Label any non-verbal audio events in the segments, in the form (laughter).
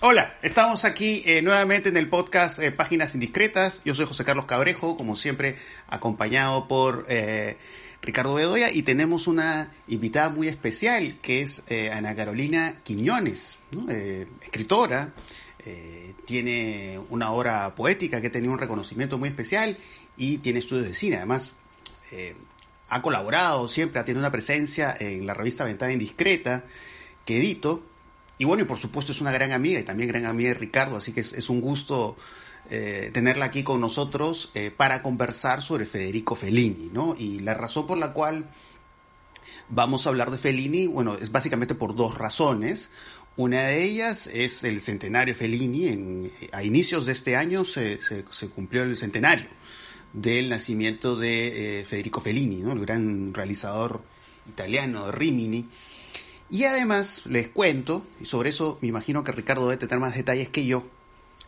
Hola, estamos aquí eh, nuevamente en el podcast eh, Páginas Indiscretas. Yo soy José Carlos Cabrejo, como siempre, acompañado por eh, Ricardo Bedoya y tenemos una invitada muy especial que es Ana Carolina Quiñones, escritora. tiene una obra poética que ha tenido un reconocimiento muy especial y tiene estudios de cine. Además, ha colaborado siempre, ha tenido una presencia en la revista Ventana Indiscreta que edito y bueno, y por supuesto es una gran amiga y también gran amiga de Ricardo, así que es, un gusto eh, tenerla aquí con nosotros eh, para conversar sobre Federico Fellini, ¿no? Y la razón por la cual vamos a hablar de Fellini, bueno, es básicamente por dos razones. Una de ellas es el centenario Fellini. En, a inicios de este año se, se, cumplió el centenario del nacimiento de eh, Federico Fellini, ¿no? el gran realizador italiano de Rimini. Y además les cuento, y sobre eso me imagino que Ricardo debe tener más detalles que yo,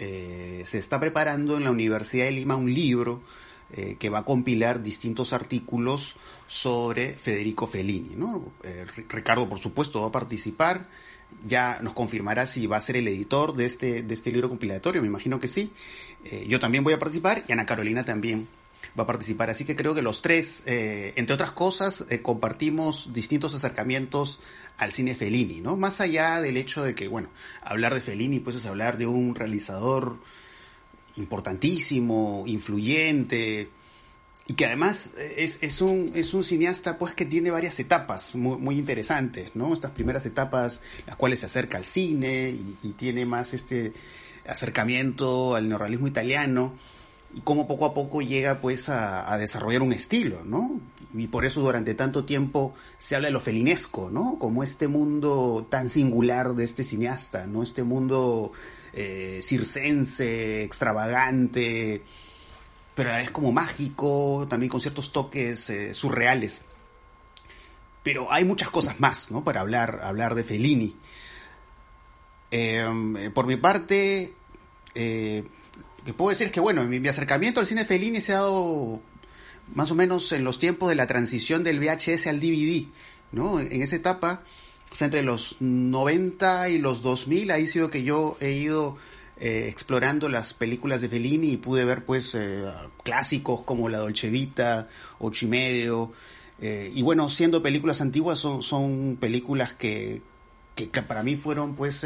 eh, se está preparando en la Universidad de Lima un libro eh, que va a compilar distintos artículos sobre Federico Fellini. ¿no? Eh, Ricardo, por supuesto, va a participar, ya nos confirmará si va a ser el editor de este, de este libro compilatorio, me imagino que sí. yo también voy a participar y Ana Carolina también va a participar. Así que creo que los tres, entre otras cosas, compartimos distintos acercamientos al cine Fellini, ¿no? Más allá del hecho de que, bueno, hablar de Fellini pues es hablar de un realizador importantísimo, influyente, y que además es, es, un, es un cineasta pues que tiene varias etapas muy, muy, interesantes, ¿no? Estas primeras etapas, las cuales se acerca al cine y, y tiene más este acercamiento al neorrealismo italiano, y cómo poco a poco llega pues a, desarrollar un estilo, ¿no? Y por eso durante tanto tiempo se habla de lo felinesco, ¿no? Como este mundo tan singular de este cineasta, ¿no? Este mundo eh, circense, extravagante, pero a vez como mágico, también con ciertos toques eh, surreales. Pero hay muchas cosas más, ¿no? Para hablar, hablar de Fellini. Em, por mi parte, eh, que puedo decir es que, bueno, mi, acercamiento al cine Fellini se ha dado más o menos en los tiempos de la transición del VHS al DVD, ¿no? En esa etapa, o sea, entre los 90 y los 2000, ahí ha sido que yo he ido eh, explorando las películas de Fellini y pude ver, pues, eh, clásicos como La Dolce Vita, Ocho y Medio, eh, y bueno, siendo películas antiguas, son, son películas que, que, que para mí fueron, pues,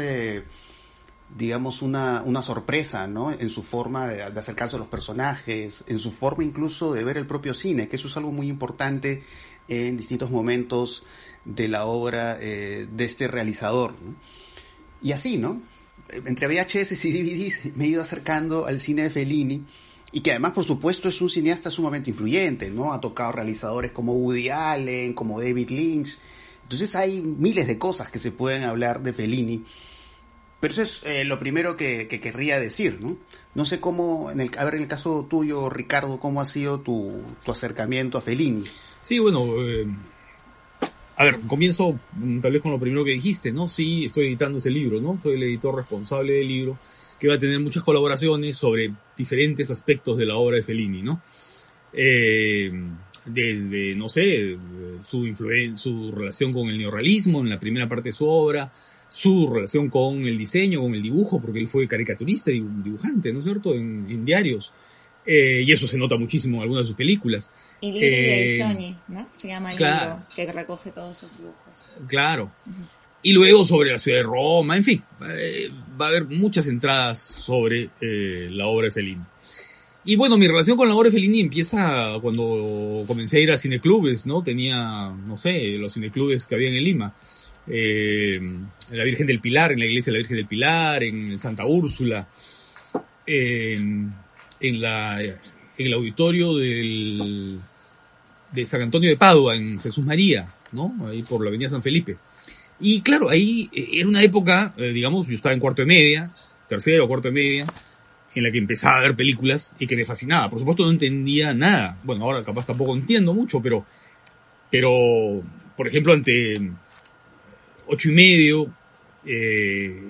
digamos, una, una sorpresa, ¿no? En su forma de, acercarse a los personajes, en su forma incluso de ver el propio cine, que eso es algo muy importante en distintos momentos de la obra eh, de este realizador. Y así, ¿no? Entre VHS y DVDs me he ido acercando al cine de Fellini y que además, por supuesto, es un cineasta sumamente influyente, ¿no? Ha tocado realizadores como Woody Allen, como David Lynch. Entonces hay miles de cosas que se pueden hablar de Fellini pero eso es eh, lo primero que, querría decir, ¿no? No sé cómo, en el, a ver, en el caso tuyo, Ricardo, ¿cómo ha sido tu, acercamiento a Fellini? Sí, bueno, eh, a ver, comienzo mm, tal vez con lo primero que dijiste, ¿no? Sí, estoy editando ese libro, ¿no? Soy el editor responsable del libro, que va a tener muchas colaboraciones sobre diferentes aspectos de la obra de Fellini, ¿no? Eh, desde, no sé, su, su relación con el neorrealismo en la primera parte de su obra, su relación con el diseño, con el dibujo, porque él fue caricaturista y dibujante, ¿no es cierto?, en, diarios. Eh, y eso se nota muchísimo en algunas de sus películas. Y de eh, Sony, ¿no? Se llama el libro que recoge todos sus dibujos. Claro. Y luego sobre la ciudad de Roma, en fin, eh, va a haber muchas entradas sobre la obra de Fellini. Y bueno, mi relación con la obra de Fellini empieza cuando comencé a ir a cineclubes, ¿no? Tenía, no sé, los cineclubes que había en Lima eh, la Virgen del Pilar, en la iglesia de la Virgen del Pilar, en Santa Úrsula, en, la, en el auditorio del, de San Antonio de Padua, en Jesús María, ¿no? Ahí por la avenida San Felipe. Y claro, ahí eh, era una época, eh, digamos, yo estaba en cuarto de media, tercero o cuarto de media, en la que empezaba a ver películas y que me fascinaba. Por supuesto no entendía nada. Bueno, ahora capaz tampoco entiendo mucho, pero, pero, por ejemplo, ante ocho y medio, eh,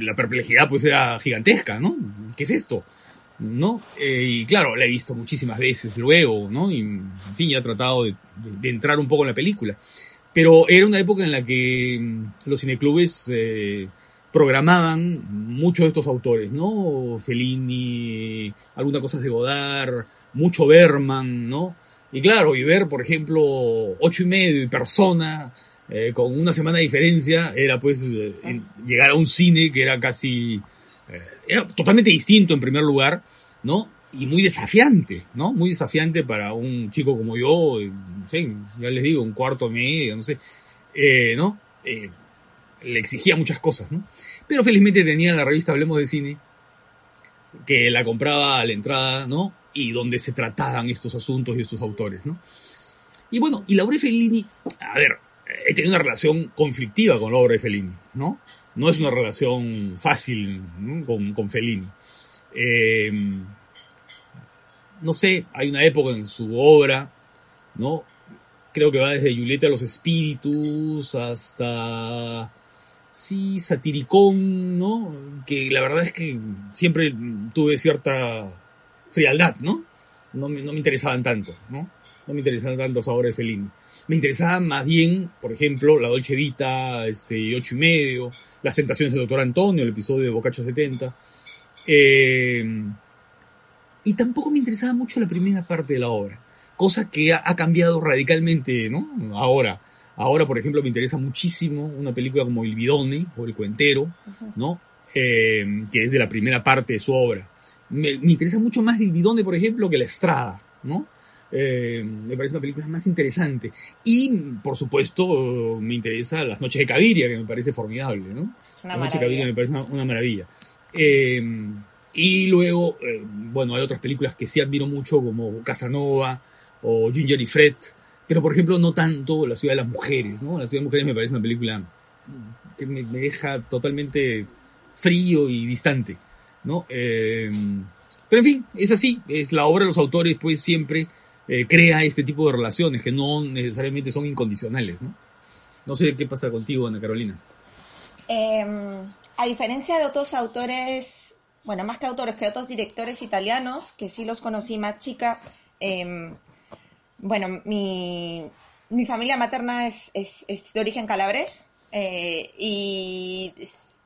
la perplejidad pues era gigantesca, ¿no? ¿Qué es esto? ¿No? Eh, y claro, la he visto muchísimas veces luego, ¿no? Y en fin, ya he tratado de, entrar un poco en la película. Pero era una época en la que mm, los cineclubes eh, programaban muchos de estos autores, ¿no? Fellini, algunas cosas de Godard, mucho Berman, ¿no? Y claro, y ver, por ejemplo, ocho y medio y persona, eh, con una semana de diferencia, era pues eh, llegar a un cine que era casi, eh, era totalmente distinto en primer lugar, ¿no? Y muy desafiante, ¿no? Muy desafiante para un chico como yo, no sé, ya les digo, un cuarto medio, no sé, ¿no? le exigía muchas cosas, ¿no? Pero felizmente tenía la revista Hablemos de Cine, que la compraba a la entrada, ¿no? Y donde se trataban estos asuntos y estos autores, ¿no? Y bueno, y la obra de Fellini, a ver, he tenido una relación conflictiva con la obra de Fellini, ¿no? No es una relación fácil con, con, Fellini. Eh, no sé, hay una época en su obra, ¿no? Creo que va desde Julieta a los Espíritus hasta sí satiricón, ¿no? Que la verdad es que siempre tuve cierta frialdad, ¿no? No me, no me interesaban tanto, ¿no? No me interesaban tanto sabores de Fellini. Me interesaban más bien, por ejemplo, La Dolce Vita, este, Ocho y Medio, Las Tentaciones del Doctor Antonio, el episodio de Bocacho 70. Eh, y tampoco me interesaba mucho la primera parte de la obra, cosa que ha, ha cambiado radicalmente, ¿no? Ahora Ahora, por ejemplo, me interesa muchísimo una película como El Bidone o El Cuentero, ¿no? Eh, que es de la primera parte de su obra. Me, interesa mucho más El Bidone, por ejemplo, que La Estrada, ¿no? Eh, me parece una película más interesante. Y, por supuesto, me interesa Las Noches de Caviria, que me parece formidable, ¿no? Las Noches de Caviria me parece una, maravilla. Eh, y luego, bueno, hay otras películas que sí admiro mucho, como Casanova o Ginger y Fred, pero por ejemplo no tanto La ciudad de las mujeres, ¿no? La ciudad de las mujeres me parece una película que me, deja totalmente frío y distante, ¿no? Eh, pero en fin, es así, es la obra de los autores pues siempre eh, crea este tipo de relaciones que no necesariamente son incondicionales, ¿no? No sé qué pasa contigo, Ana Carolina. Em, a diferencia de otros autores, bueno, más que autores, que otros directores italianos, que sí los conocí más chica, eh, bueno, mi, mi familia materna es, es, es de origen calabres eh, y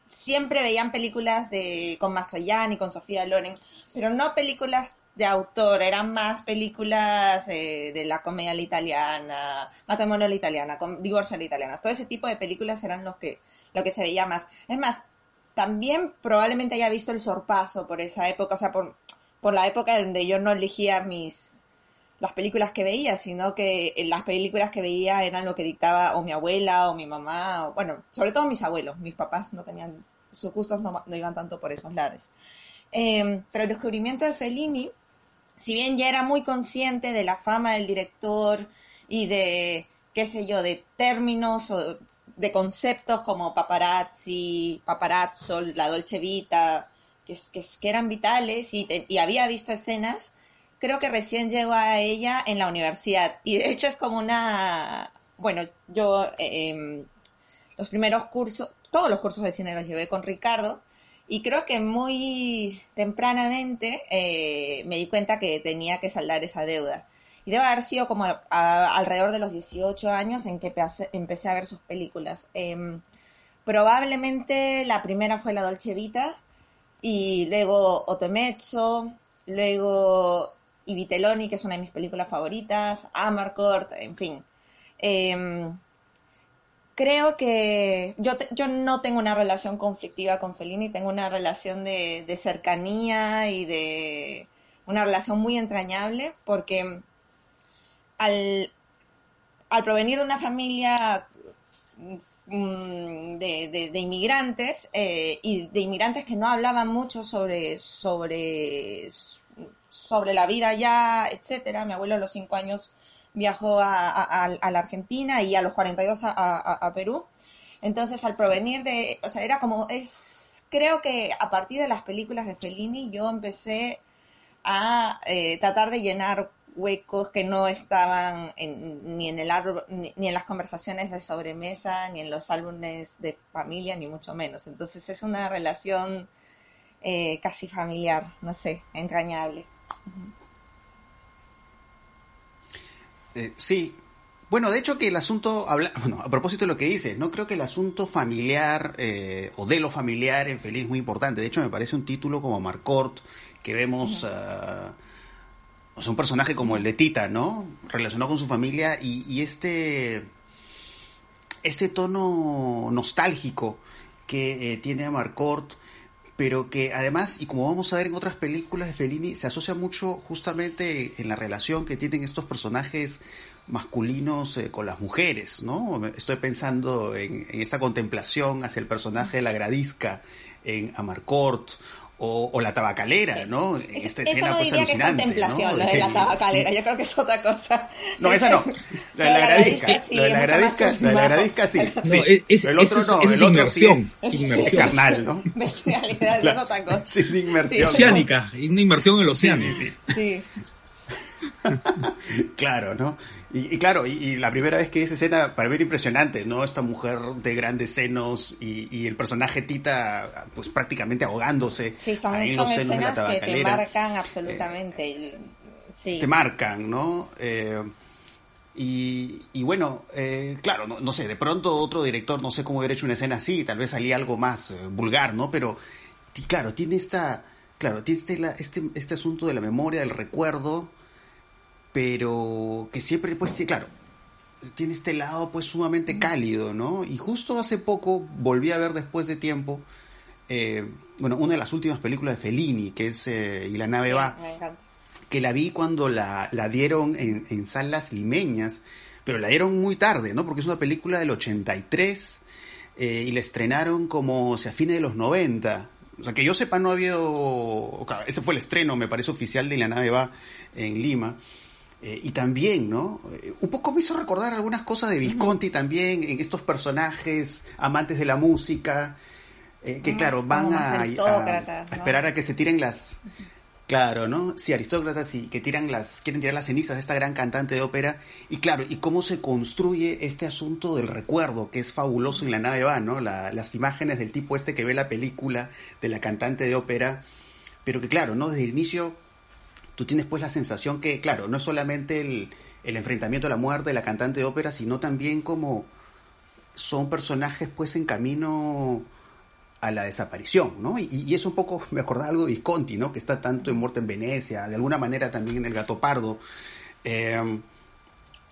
siempre veían películas de con Mastroianni, con Sofía Loren, pero no películas de autor, eran más películas eh, de la comedia italiana, matrimonio la italiana, divorcio la italiana, todo ese tipo de películas eran los que, lo que se veía más. Es más, también probablemente haya visto el sorpaso por esa época, o sea, por, por la época donde yo no elegía mis, las películas que veía, sino que eh, las películas que veía eran lo que dictaba o mi abuela o mi mamá, bueno, sobre todo mis abuelos, mis papás no tenían, sus gustos no, iban tanto por esos lares. Em, pero el descubrimiento de Fellini, si bien ya era muy consciente de la fama del director y de, qué sé yo, de términos o de conceptos como paparazzi, paparazzo, la dolce vita, que, eran vitales y, y había visto escenas, creo que recién llegó a ella en la universidad. Y de hecho es como una, bueno, yo em, los primeros cursos, todos los cursos de cine los llevé con Ricardo. Y creo que muy tempranamente eh, me di cuenta que tenía que saldar esa deuda. Y debe haber sido como alrededor de los 18 años en que empecé a ver sus películas. Em, probablemente la primera fue La Dolce Vita y luego Otemezzo, luego y Vitelloni, que es una de mis películas favoritas, Amarcord, en fin. Em, creo que yo, yo no tengo una relación conflictiva con Fellini, tengo una relación de, cercanía y de una relación muy entrañable, porque al, al provenir de una familia mm, de, de, inmigrantes eh, y de inmigrantes que no hablaban mucho sobre, sobre sobre la vida ya, etcétera. Mi abuelo a los cinco años viajó a, la Argentina y a los 42 a, Perú. Entonces, al provenir de, o sea, era como, es, creo que a partir de las películas de Fellini yo empecé a eh, tratar de llenar huecos que no estaban ni en el ni, ni, en las conversaciones de sobremesa, ni en los álbumes de familia, ni mucho menos. Entonces es una relación eh, casi familiar, no sé, entrañable. Eh, sí, Bueno, de hecho que el asunto, habla, (laughs) bueno, a propósito de lo que dices, no creo que el asunto familiar eh, o de lo familiar en Feliz es muy importante. De hecho, me parece un título como Marcort, que vemos uh, o sea, un personaje como el de Tita, ¿no? Relacionado con su familia y, y este, este tono nostálgico que eh, tiene a Marcort, pero que además, y como vamos a ver en otras películas de Fellini, se asocia mucho justamente en la relación que tienen estos personajes masculinos eh, con las mujeres, ¿no? Estoy pensando en, en esta contemplación hacia el personaje de la Gradisca en Amarcord o, o, la tabacalera. ¿no? Es- Esta eso escena no pues diría que es contemplación, ¿no? lo de la tabacalera, yo creo que es otra cosa. No, esa no. (laughs) La de la gradisca. sí, La de la gradisca, la de la gradisca (laughs) sí. No, es- es- El otro eso es- no, eso es el otro sí inmersión. es- Inmersión. Es carnal, ¿no? (laughs) Bestialidad, eso es otra cosa. Sí, de inmersión. Sí. Oceánica, una inmersión en el océano. Sí, sí, sí. Sí. (laughs) Claro, ¿no? Y, y claro, y, y la primera vez que esa escena, para ver impresionante, ¿no? Esta mujer de grandes senos y, y el personaje Tita, pues prácticamente ahogándose Sí, son, ahí en son los senos de la escenas que te marcan absolutamente. y- sí. te marcan, ¿no? Eh, y, y bueno, eh, claro, no, no sé, de pronto otro director, no sé cómo hubiera hecho una escena así, tal vez salía algo más eh, vulgar, ¿no? Pero, claro, tiene esta, claro, tiene este, la- este, este asunto de la memoria, del recuerdo, pero que siempre, pues, claro, tiene este lado, pues, sumamente cálido, ¿no? Y justo hace poco volví a ver después de tiempo, eh, bueno, una de las últimas películas de Fellini, que es eh, Y la nave va que la vi cuando la, la dieron en, en salas limeñas, pero la dieron muy tarde, ¿no? Porque es una película del 83 eh, y la estrenaron como o a fines de los 90. O sea, que yo sepa, no había... o sea, ese fue el estreno, me parece, oficial de La nave va en Lima. Eh, y también, ¿no? Eh, un poco me hizo recordar algunas cosas de Visconti también, en estos personajes amantes de la música, eh, que Más claro, van a, esperar a que se tiren las... Claro, ¿no? Sí, aristócratas y que tiran las, quieren tirar las cenizas de esta gran cantante de ópera. Y claro, y cómo se construye este asunto del recuerdo, que es fabuloso en la nave va, ¿no? La- las imágenes del tipo este que ve la película de la cantante de ópera. Pero que claro, ¿no? Desde el inicio tú tienes pues la sensación que, claro, no es solamente el, el enfrentamiento a la muerte de la cantante de ópera, sino también como son personajes pues en camino a la desaparición, ¿no? Y, y eso un poco me acordaba algo de Visconti, ¿no? Que está tanto en Muerte en Venecia, de alguna manera también en El Gato Pardo. Eh,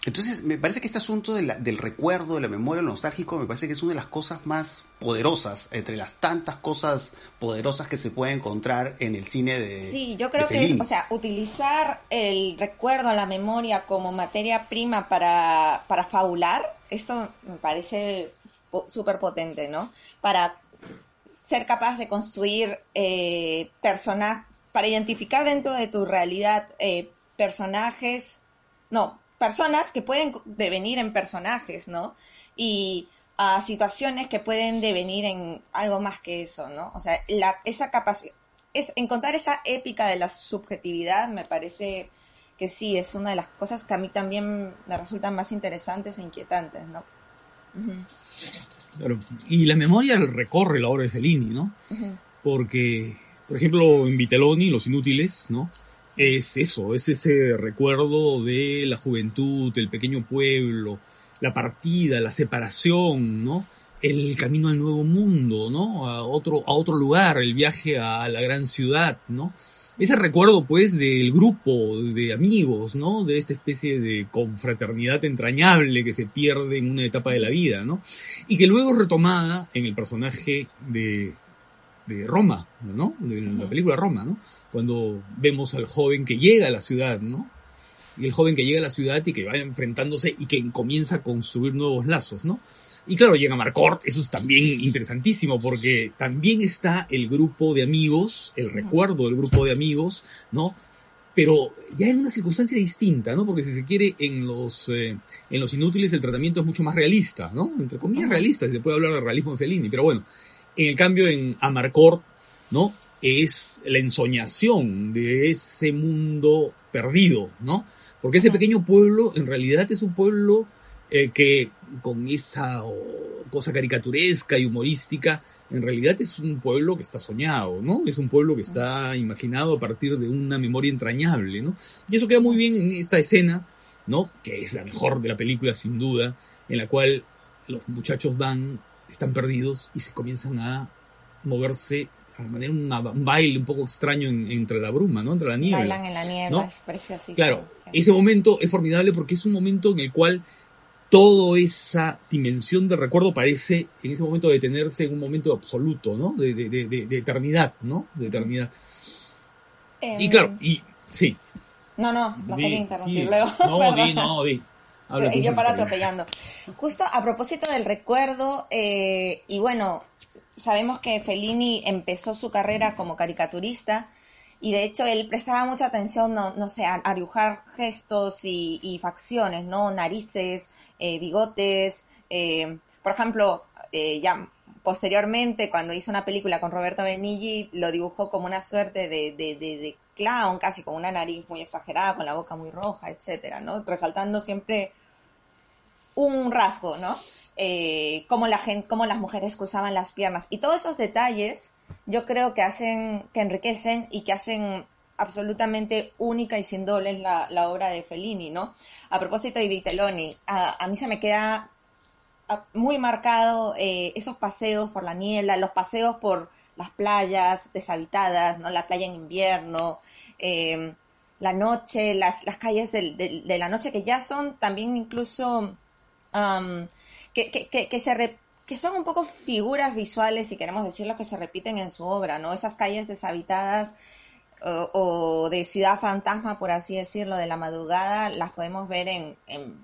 entonces, me parece que este asunto del recuerdo, de la memoria, lo nostálgico, me parece que es una de las cosas más poderosas, entre las tantas cosas poderosas que se puede encontrar en el cine de Sí, yo creo que, o sea, utilizar el recuerdo, la memoria como materia prima para, para fabular, esto me parece súper potente, ¿no? Para ser capaz de construir eh, personajes, para identificar dentro de tu realidad eh, personajes, no, personas que pueden devenir en personajes, ¿no? Y a situaciones que pueden devenir en algo más que eso, ¿no? O sea, la, esa capacidad, es encontrar esa épica de la subjetividad me parece que sí, es una de las cosas que a mí también me resultan más interesantes e inquietantes, ¿no? Claro. Y la memoria recorre la obra de Fellini, ¿no? Porque, por ejemplo, en Vitelloni, Los Inútiles, ¿no? Es eso, es ese recuerdo de la juventud, el pequeño pueblo, la partida, la separación, ¿no? El camino al nuevo mundo, ¿no? A otro, a otro lugar, el viaje a la gran ciudad, ¿no? Ese recuerdo, pues, del grupo de amigos, ¿no? De esta especie de confraternidad entrañable que se pierde en una etapa de la vida, ¿no? Y que luego es retomada en el personaje de, de Roma, ¿no? De la película Roma, ¿no? Cuando vemos al joven que llega a la ciudad, ¿no? Y el joven que llega a la ciudad y que va enfrentándose y que comienza a construir nuevos lazos, ¿no? Y claro, llega Marcort, eso es también interesantísimo porque también está el grupo de amigos, el recuerdo del grupo de amigos, ¿no? Pero ya en una circunstancia distinta, ¿no? Porque si se quiere, en los, eh, en los inútiles el tratamiento es mucho más realista, ¿no? Entre comillas realista, si se puede hablar de realismo en Fellini, pero bueno, en el cambio en Amarcord, ¿no? Es la ensoñación de ese mundo perdido, ¿no? Porque ese pequeño pueblo en realidad es un pueblo eh, que con esa oh, cosa caricaturesca y humorística, en realidad es un pueblo que está soñado, ¿no? Es un pueblo que está imaginado a partir de una memoria entrañable, ¿no? Y eso queda muy bien en esta escena ¿no? Que es la mejor de la película, sin duda, en la cual los muchachos van, están perdidos y se comienzan a moverse manera una, un baile un poco extraño entre la bruma, ¿no? Entre la niebla. Bailan en la niebla, es preciosísimo. Claro, ese momento es formidable porque es un momento en el cual toda esa dimensión de recuerdo parece en ese momento detenerse en un momento absoluto, ¿no? De, de, de, de eternidad, ¿no? De eternidad. y claro, y sí. No, no, no quería interrumpir luego. No, di, no, di. Sí, yo para atropellando. Justo a propósito del recuerdo, eh, y bueno, sabemos que Fellini empezó su carrera como caricaturista y de hecho él prestaba mucha atención, no, no sé, a, dibujar gestos y, facciones, ¿no? Narices, eh, bigotes. Eh, por ejemplo, eh, ya posteriormente, cuando hizo una película con Roberto Benigni, lo dibujó como una suerte de, de, de, clown, casi con una nariz muy exagerada, con la boca muy roja, etcétera, ¿no? Resaltando siempre un rasgo, ¿no? Eh, cómo, la gente, cómo las mujeres cruzaban las piernas. Y todos esos detalles yo creo que hacen, que enriquecen y que hacen absolutamente única y sin dobles la, obra de Fellini, ¿no? A propósito de Vitelloni, a, mí se me queda muy marcado eh, esos paseos por la niebla, los paseos por las playas deshabitadas, ¿no? La playa en invierno, eh, la noche, las, calles de, de, la noche que ya son también incluso que, que, que, se que son un poco figuras visuales, si queremos decirlo, que se repiten en su obra, ¿no? Esas calles deshabitadas o, de ciudad fantasma, por así decirlo, de la madrugada, las podemos ver en, en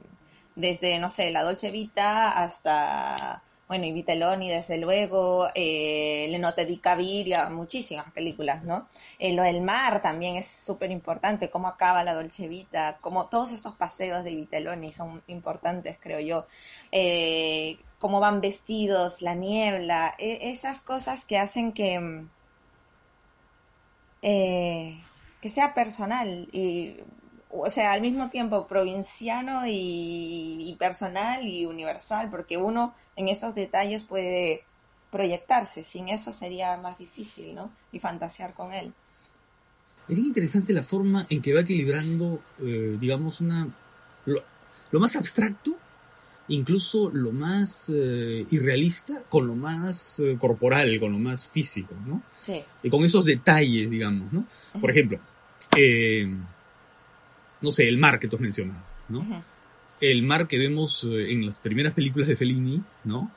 desde, no sé, la Dolce Vita hasta bueno, y Vitelloni, desde luego, eh, Le Note di Caviria, muchísimas películas, ¿no? Eh, lo del mar también es súper importante, cómo acaba la Dolce Vita, como todos estos paseos de Vitelloni son importantes, creo yo. Eh, cómo van vestidos, la niebla, e, esas cosas que hacen que, eh, que sea personal y o sea, al mismo tiempo provinciano y, personal y universal, porque uno en esos detalles puede proyectarse, sin eso sería más difícil, ¿no? Y fantasear con él. Es bien interesante la forma en que va equilibrando, eh, digamos, una lo, más abstracto, incluso lo más eh, irrealista, con lo más eh, corporal, con lo más físico, ¿no? Sí. Y con esos detalles, digamos, ¿no? Por ejemplo, eh, no sé, el mar que tú has mencionado, ¿no? El mar que vemos eh, en las primeras películas de Fellini, ¿no?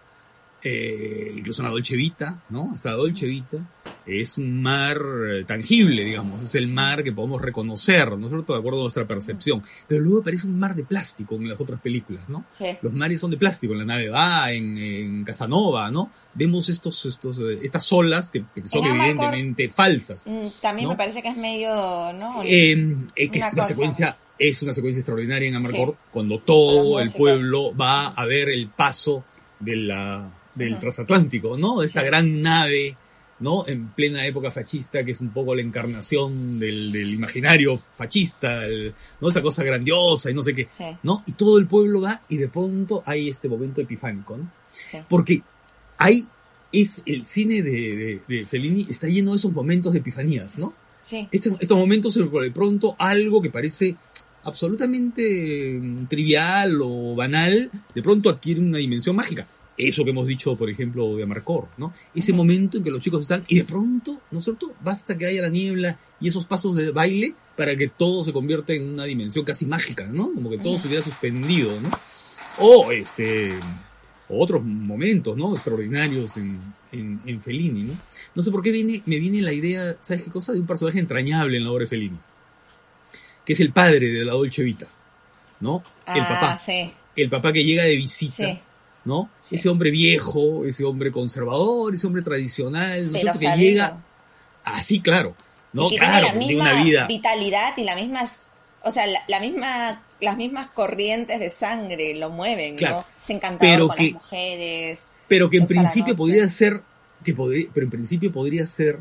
Eh, incluso en la Dolce Vita, ¿no? Hasta la Dolce Vita, es un mar eh, tangible, digamos, es el mar que podemos reconocer, ¿no es cierto?, de acuerdo a nuestra percepción. Pero luego aparece un mar de plástico en las otras películas, ¿no? Sí. Los mares son de plástico, en la nave va, en, Casanova, ¿no? Vemos estos, estos, eh, estas olas que, son evidentemente falsas. Mm, también me parece que es medio, ¿no? Eh, que es una secuencia es una secuencia extraordinaria en Amarcord cuando todo el pueblo va a ver el paso de la, del transatlántico, ¿no? De esta gran nave ¿no? En plena época fascista, que es un poco la encarnación del, del imaginario fascista, ¿no? Esa cosa grandiosa y no sé qué, ¿no? Y todo el pueblo va y de pronto hay este momento epifánico, ¿no? Porque ahí es el cine de, de, Fellini está lleno de esos momentos de epifanías, ¿no? Sí. Este, estos momentos en de pronto algo que parece absolutamente mm, trivial o banal, de pronto adquiere una dimensión mágica eso que hemos dicho, por ejemplo, de Amarcor, ¿no? Ese momento en que los chicos están y de pronto, ¿no es cierto? Basta que haya la niebla y esos pasos de baile para que todo se convierta en una dimensión casi mágica, ¿no? Como que todo se hubiera suspendido, ¿no? O este otros momentos, ¿no? Extraordinarios en, en, en, Fellini, ¿no? No sé por qué viene, me viene la idea, ¿sabes qué cosa? De un personaje entrañable en la obra de Fellini. Que es el padre de la Dolce Vita, ¿no? el ah, papá. Sí. El papá que llega de visita. Sí ¿no? Ese hombre viejo, ese hombre conservador, ese hombre tradicional, ¿no es que llega así, claro, ¿no? claro, tiene la misma una vida. vitalidad y la misma, o sea, la, misma, las mismas corrientes de sangre lo mueven, ¿no? Es encantador pero con las mujeres. Pero que en principio podría ser, que podría, pero en principio podría ser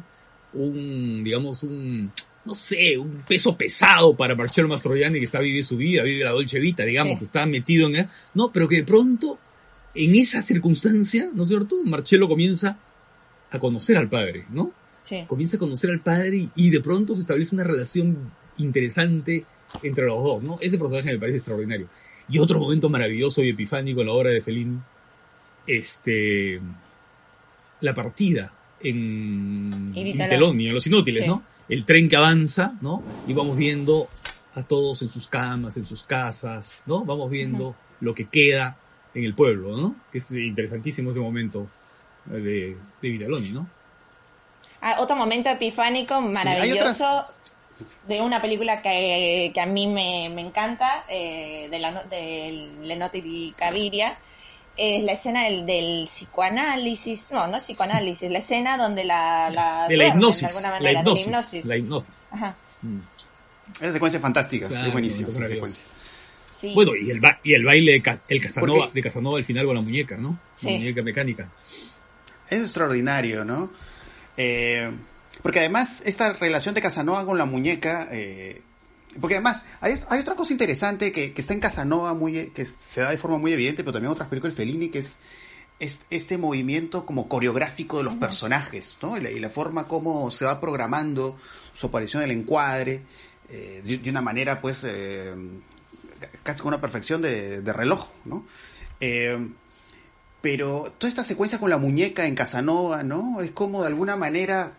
un, digamos, un, no sé, un peso pesado para Marcello Mastroianni que está viviendo su vida, vive la Dolce Vita, digamos, que está metido en... No, pero que de pronto en esa circunstancia, ¿no es cierto? Marcello comienza a conocer al padre, ¿no? Sí. Comienza a conocer al padre y, de pronto se establece una relación interesante entre los dos, ¿no? Ese personaje me parece extraordinario. Y otro momento maravilloso y epifánico en la obra de Fellini, este, la partida en, en y en Los Inútiles, Sí. ¿no? El tren que avanza, ¿no? Y vamos viendo a todos en sus camas, en sus casas, ¿no? Vamos viendo lo que queda en el pueblo, ¿no? Que es interesantísimo ese momento de, de Vitaloni, ¿no? Ah, otro momento epifánico maravilloso otras- de una película que, que a mí me, me encanta, eh, de, la, de Lenotti di Caviria, es la escena del, del psicoanálisis, no, no psicoanálisis, la escena donde la... la De la duermen, hipnosis, de alguna la manera, de la hipnosis, hipnosis. la hipnosis. Ajá, Mm. Esa secuencia es fantástica, Claro, es buenísima esa secuencia. Sí. Bueno, y el, ba- y el baile de, Ca- el Casanova, de Casanova al final con la muñeca, ¿no? Sí. La muñeca mecánica. Es extraordinario, ¿no? Eh, porque además esta relación de Casanova con la muñeca, eh, porque además hay, hay otra cosa interesante que, que está en Casanova muy, que se da de forma muy evidente, pero también en otras películas de Fellini, que es, es este movimiento como coreográfico de los personajes, ¿no? Y la, y la forma como se va programando su aparición en el encuadre, eh, de, de una manera pues eh, casi con una perfección de, de reloj, ¿no? Eh, pero toda esta secuencia con la muñeca en Casanova, ¿no? Es como de alguna manera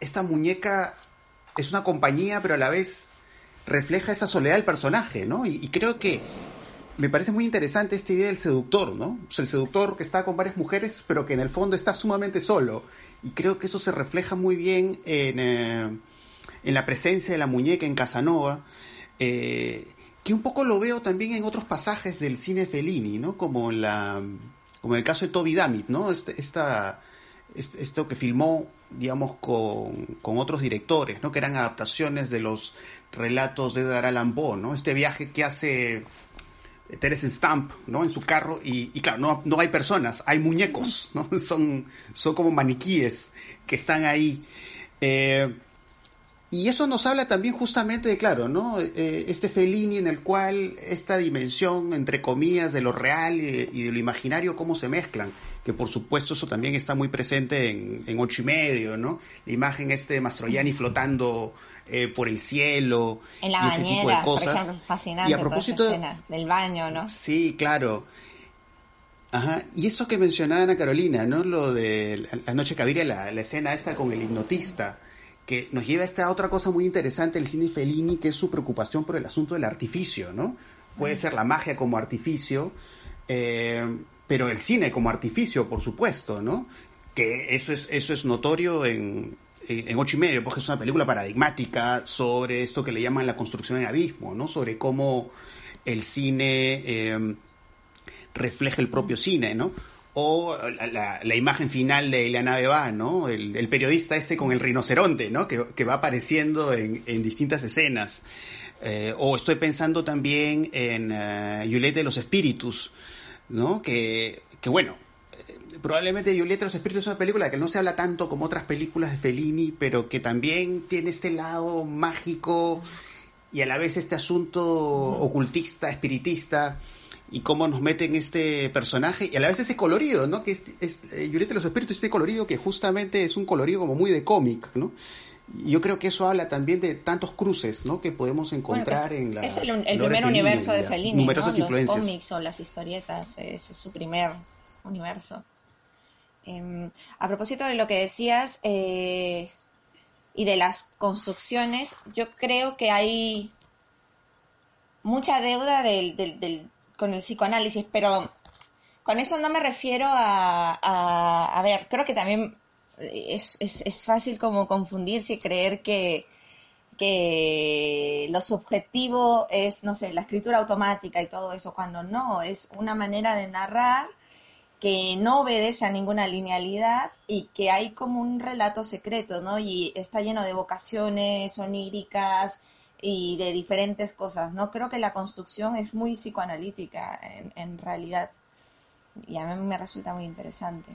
esta muñeca es una compañía, pero a la vez refleja esa soledad del personaje, ¿no? Y, creo que me parece muy interesante esta idea del seductor, ¿no? El seductor que está con varias mujeres, pero que en el fondo está sumamente solo. Y creo que eso se refleja muy bien en, eh, en la presencia de la muñeca en Casanova. Eh, que un poco lo veo también en otros pasajes del cine Fellini, ¿no? Como en la como en el caso de Toby Dammit, ¿no? Este, esta, este- esto que filmó, digamos, con, con otros directores, ¿no? Que eran adaptaciones de los relatos de Edgar Allan ¿no? Este viaje que hace Terence Stamp, ¿no? En su carro y, y claro, no, no hay personas, hay muñecos, ¿no? (laughs) Son, son como maniquíes que están ahí. Eh, y eso nos habla también justamente de, claro, ¿no? Eh, este Fellini en el cual esta dimensión, entre comillas, de lo real y de, y de lo imaginario, cómo se mezclan. Que por supuesto eso también está muy presente en, en ocho y medio, ¿no? La imagen este de Mastroianni flotando eh, por el cielo En la y ese tipo de bañera, por cosas. ejemplo, fascinante y a propósito escena del baño, ¿no? Sí, claro. Ajá. Y esto que mencionaba Ana Carolina, ¿no? Lo de la- noche que la, la escena esta con el hipnotista, que nos lleva a esta otra cosa muy interesante del cine Fellini, que es su preocupación por el asunto del artificio, ¿no? Puede ser la magia como artificio, eh, pero el cine como artificio, por supuesto, ¿no? Que eso es, eso es notorio en, en, ocho y medio, porque es una película paradigmática sobre esto que le llaman la construcción en abismo, ¿no? Sobre cómo el cine eh, refleja el propio cine, ¿no? O la, la- imagen final de la nave ¿no? El, periodista este con el rinoceronte, ¿no? Que, que va apareciendo en, en distintas escenas. Eh, o estoy pensando también en Julieta de los Espíritus, ¿no? Que, que bueno, eh, probablemente Julieta de los Espíritus es una película que no se habla tanto como otras películas de Fellini, pero que también tiene este lado mágico y a la vez este asunto ocultista, espiritista, y cómo nos meten este personaje, y a la vez ese colorido, ¿no? Que es, es eh, Julieta de los Espíritus, este colorido que justamente es un colorido como muy de cómic, ¿no? Y yo creo que eso habla también de tantos cruces, ¿no? Que podemos Bueno, encontrar en la... es el, primer universo de Fellini, ¿no? Numerosas Los influencias. cómics o las historietas, ese es su primer universo. Eh, a propósito de lo que decías eh, y de las construcciones, yo creo que hay mucha deuda del, del- del- con el psicoanálisis, pero con eso no me refiero a, a, ver, creo que también es, es, es fácil como confundirse y creer que, que lo subjetivo es, no sé, la escritura automática y todo eso, cuando no, es una manera de narrar que no obedece a ninguna linealidad y que hay como un relato secreto, ¿no? Y está lleno de vocaciones oníricas y de diferentes cosas, ¿no? Creo que la construcción es muy psicoanalítica en, en realidad y a mí me resulta muy interesante.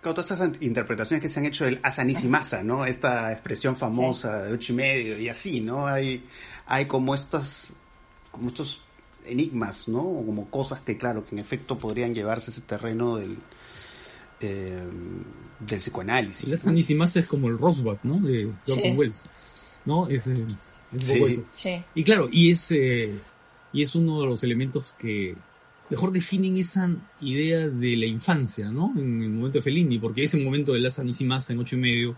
Claro, todas estas interpretaciones que se han hecho del Asanísimasa, ¿no? Esta expresión famosa de ocho y medio y así, ¿no? Hay, hay como estas, como estos enigmas, ¿no? O como cosas que, claro, que en efecto podrían llevarse a ese terreno del, eh, del psicoanálisis. La ¿no? Sanísimas es como el Rosbach, ¿no? De Orson Sí. Welles. ¿No? Es, eh, es un Sí. poco eso. Sí. Y claro, y es, eh, y es uno de los elementos que mejor definen esa idea de la infancia, ¿no? En el momento de Fellini, porque ese momento de la Sanissima en ocho y medio,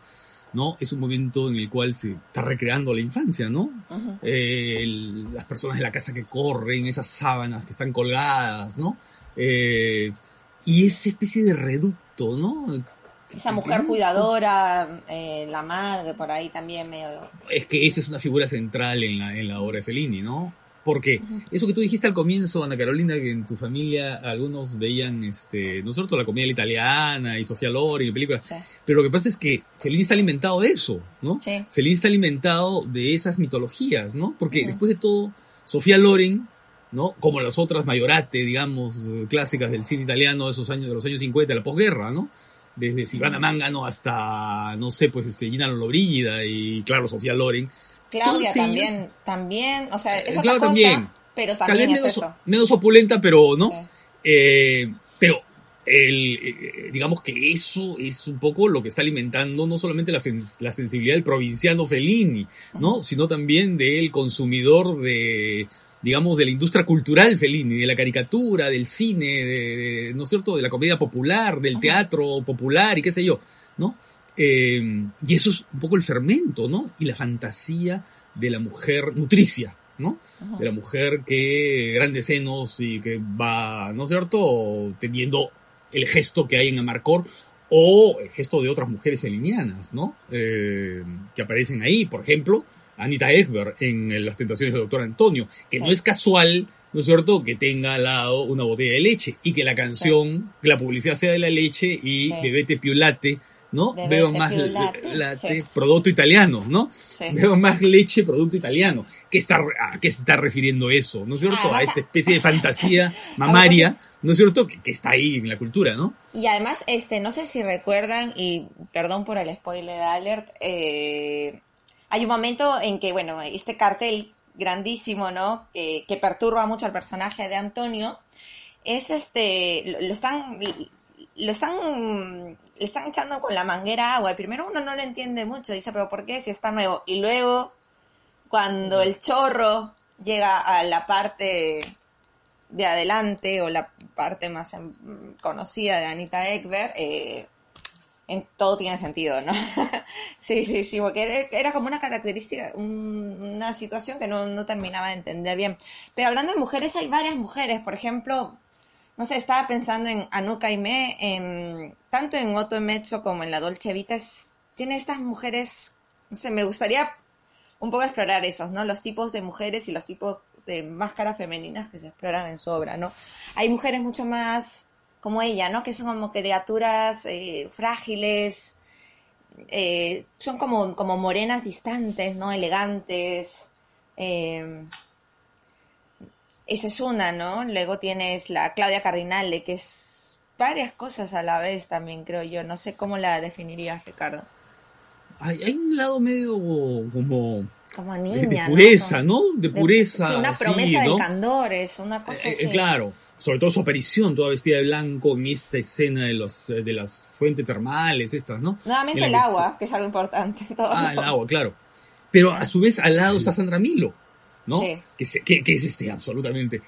¿no? Es un momento en el cual se está recreando la infancia, ¿no? Eh, el- las personas de la casa que corren, esas sábanas que están colgadas, ¿no? Eh, y esa especie de reducto, ¿no? Esa mujer cuidadora, eh, la madre por ahí también medio... Es que esa es una figura central en la, en la obra de Fellini, ¿no? Porque eso que tú dijiste al comienzo, Ana Carolina, que en tu familia algunos veían, este, ¿no es cierto?, la comida italiana y Sofía Loren y películas. Sí. Pero lo que pasa es que Fellini está alimentado de eso, ¿no? Sí. Fellini está alimentado de esas mitologías, ¿no? Porque después de todo, Sofía Loren, ¿no? Como las otras mayorate, digamos, clásicas del cine italiano de esos años, de los años 50, de la posguerra, ¿no? Desde Silvana Mangano hasta, no sé, pues, este, Gina Lollobrigida y, claro, Sofía Loren. Claudia ellas- también, también, o sea, es Eh, otra Claudia cosa, también. pero Tal también vez es menos, menos opulenta, pero, ¿no? Sí. Eh, pero el, eh, digamos que eso es un poco lo que está alimentando no solamente la, la sensibilidad del provinciano Fellini, ¿no? Sino también del consumidor de, digamos, de la industria cultural Fellini, de la caricatura, del cine, de, de- ¿no es cierto?, de la comedia popular, del teatro popular y qué sé yo, ¿no? Eh, y eso es un poco el fermento, ¿no? Y la fantasía de la mujer nutricia, ¿no? De la mujer que grandes senos y que va, ¿no es cierto?, teniendo el gesto que hay en Amarcor o el gesto de otras mujeres felinianas, ¿no? Eh, que aparecen ahí, por ejemplo, Anita Ekberg en Las tentaciones del doctor Antonio, que Sí. no es casual, ¿no es cierto?, que tenga al lado una botella de leche y que la canción, que la publicidad sea de la leche y bebete più latte, ¿no? Bebete Beban más latte, producto italiano, ¿no? Beban más leche, producto italiano. ¿Qué está, ¿A qué se está refiriendo eso? ¿No es cierto? Además, a esta especie de fantasía (laughs) mamaria, ¿no es cierto? Que, que está ahí en la cultura, ¿no? Y además, este, no sé si recuerdan, y perdón por el spoiler alert, eh, hay un momento en que, bueno, este cartel grandísimo, ¿no? Que, que perturba mucho al personaje de Antonio, es este, lo, están, lo están, le están echando con la manguera agua. Y primero uno no lo entiende mucho, dice, pero ¿por qué si está nuevo? Y luego, cuando el chorro llega a la parte de adelante o la parte más conocida de Anita Ekberg, eh, en, todo tiene sentido, ¿no? (laughs) sí, sí, sí, porque era, como una característica, un- una situación que no, no terminaba de entender bien. Pero hablando de mujeres, hay varias mujeres, por ejemplo, no sé, estaba pensando en Anouk Aimé, en, tanto en Otto Mezzo como en La Dolce Vita, es- tiene estas mujeres, no sé, me gustaría un poco explorar esos, ¿no? Los tipos de mujeres y los tipos de máscaras femeninas que se exploran en su obra, ¿no? Hay mujeres mucho más como ella, ¿no? Que son como criaturas eh, frágiles, eh, son como, como morenas distantes, ¿no? Elegantes. eh, esa es una, ¿no? Luego tienes la Claudia Cardinale, que es varias cosas a la vez también, creo yo. No sé cómo la definirías, Ricardo. Hay, hay un lado medio como Como de, niña, de pureza, Como- ¿no? De de- pureza. sí, una promesa ¿no? del candor, es una cosa Eh, así. eh, claro, sobre todo su aparición, toda vestida de blanco en esta escena de los eh, de las fuentes termales, estas, ¿no? Nuevamente En el que- agua, que es algo importante. (laughs) todo. Ah, el agua, claro. Pero a su vez al lado está Sandra Milo, ¿no? Sí. Que, se- que, que es este, absolutamente.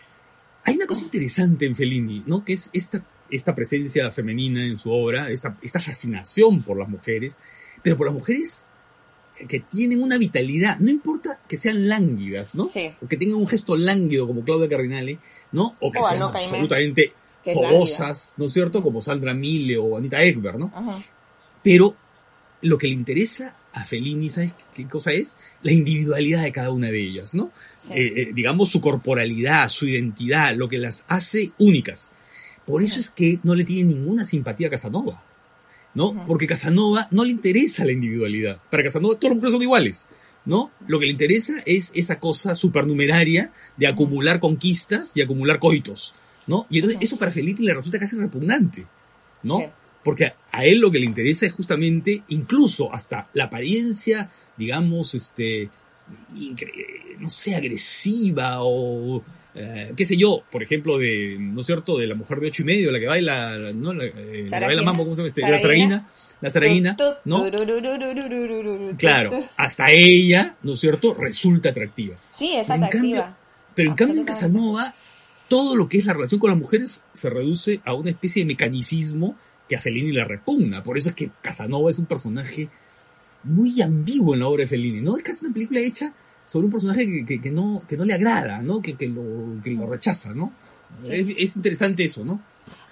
Hay una cosa interesante en Fellini, ¿no? Que es esta, esta presencia femenina en su obra, esta, esta fascinación por las mujeres, pero por las mujeres que tienen una vitalidad, no importa que sean lánguidas, ¿no? Sí. O que tengan un gesto lánguido como Claudia Cardinale, ¿no? O que O sean absolutamente fogosas, ¿no es cierto? Como Sandra Mille o Anita Ekberg, ¿no? Ajá. Pero lo que le interesa a Fellini, ¿sabes qué cosa es? La individualidad de cada una de ellas, ¿no? Sí. Eh, eh, digamos su corporalidad, su identidad, lo que las hace únicas. Por eso es que no le tiene ninguna simpatía a Casanova, ¿no? Ujú. Porque Casanova no le interesa la individualidad. Para Casanova todas las mujeres son iguales, ¿no? Lo que le interesa es esa cosa supernumeraria de acumular conquistas y acumular coitos, ¿no? Y entonces eso para Felipe le resulta casi repugnante, ¿no? Sí. Porque a él lo que le interesa es justamente, incluso hasta la apariencia, digamos, este, no sé, agresiva o eh, qué sé yo, por ejemplo, de, ¿no es cierto?, de la mujer de ocho y medio, la que baila, ¿no? La, eh, la baila mambo, ¿cómo se llama? Este, la. Saragina, la Zaraguina, ¿no? Claro, hasta ella, ¿no es cierto?, resulta atractiva. Sí, es atractiva. pero en cambio en Casanova, todo lo que es la relación con las mujeres se reduce a una especie de mecanicismo que a Fellini le repugna. Por eso es que Casanova es un personaje muy ambiguo en la obra de Fellini, ¿no? Es casi una película hecha sobre un personaje que, no, que no le agrada, ¿no? Que, lo, que lo rechaza, ¿no? Es, interesante eso, ¿no?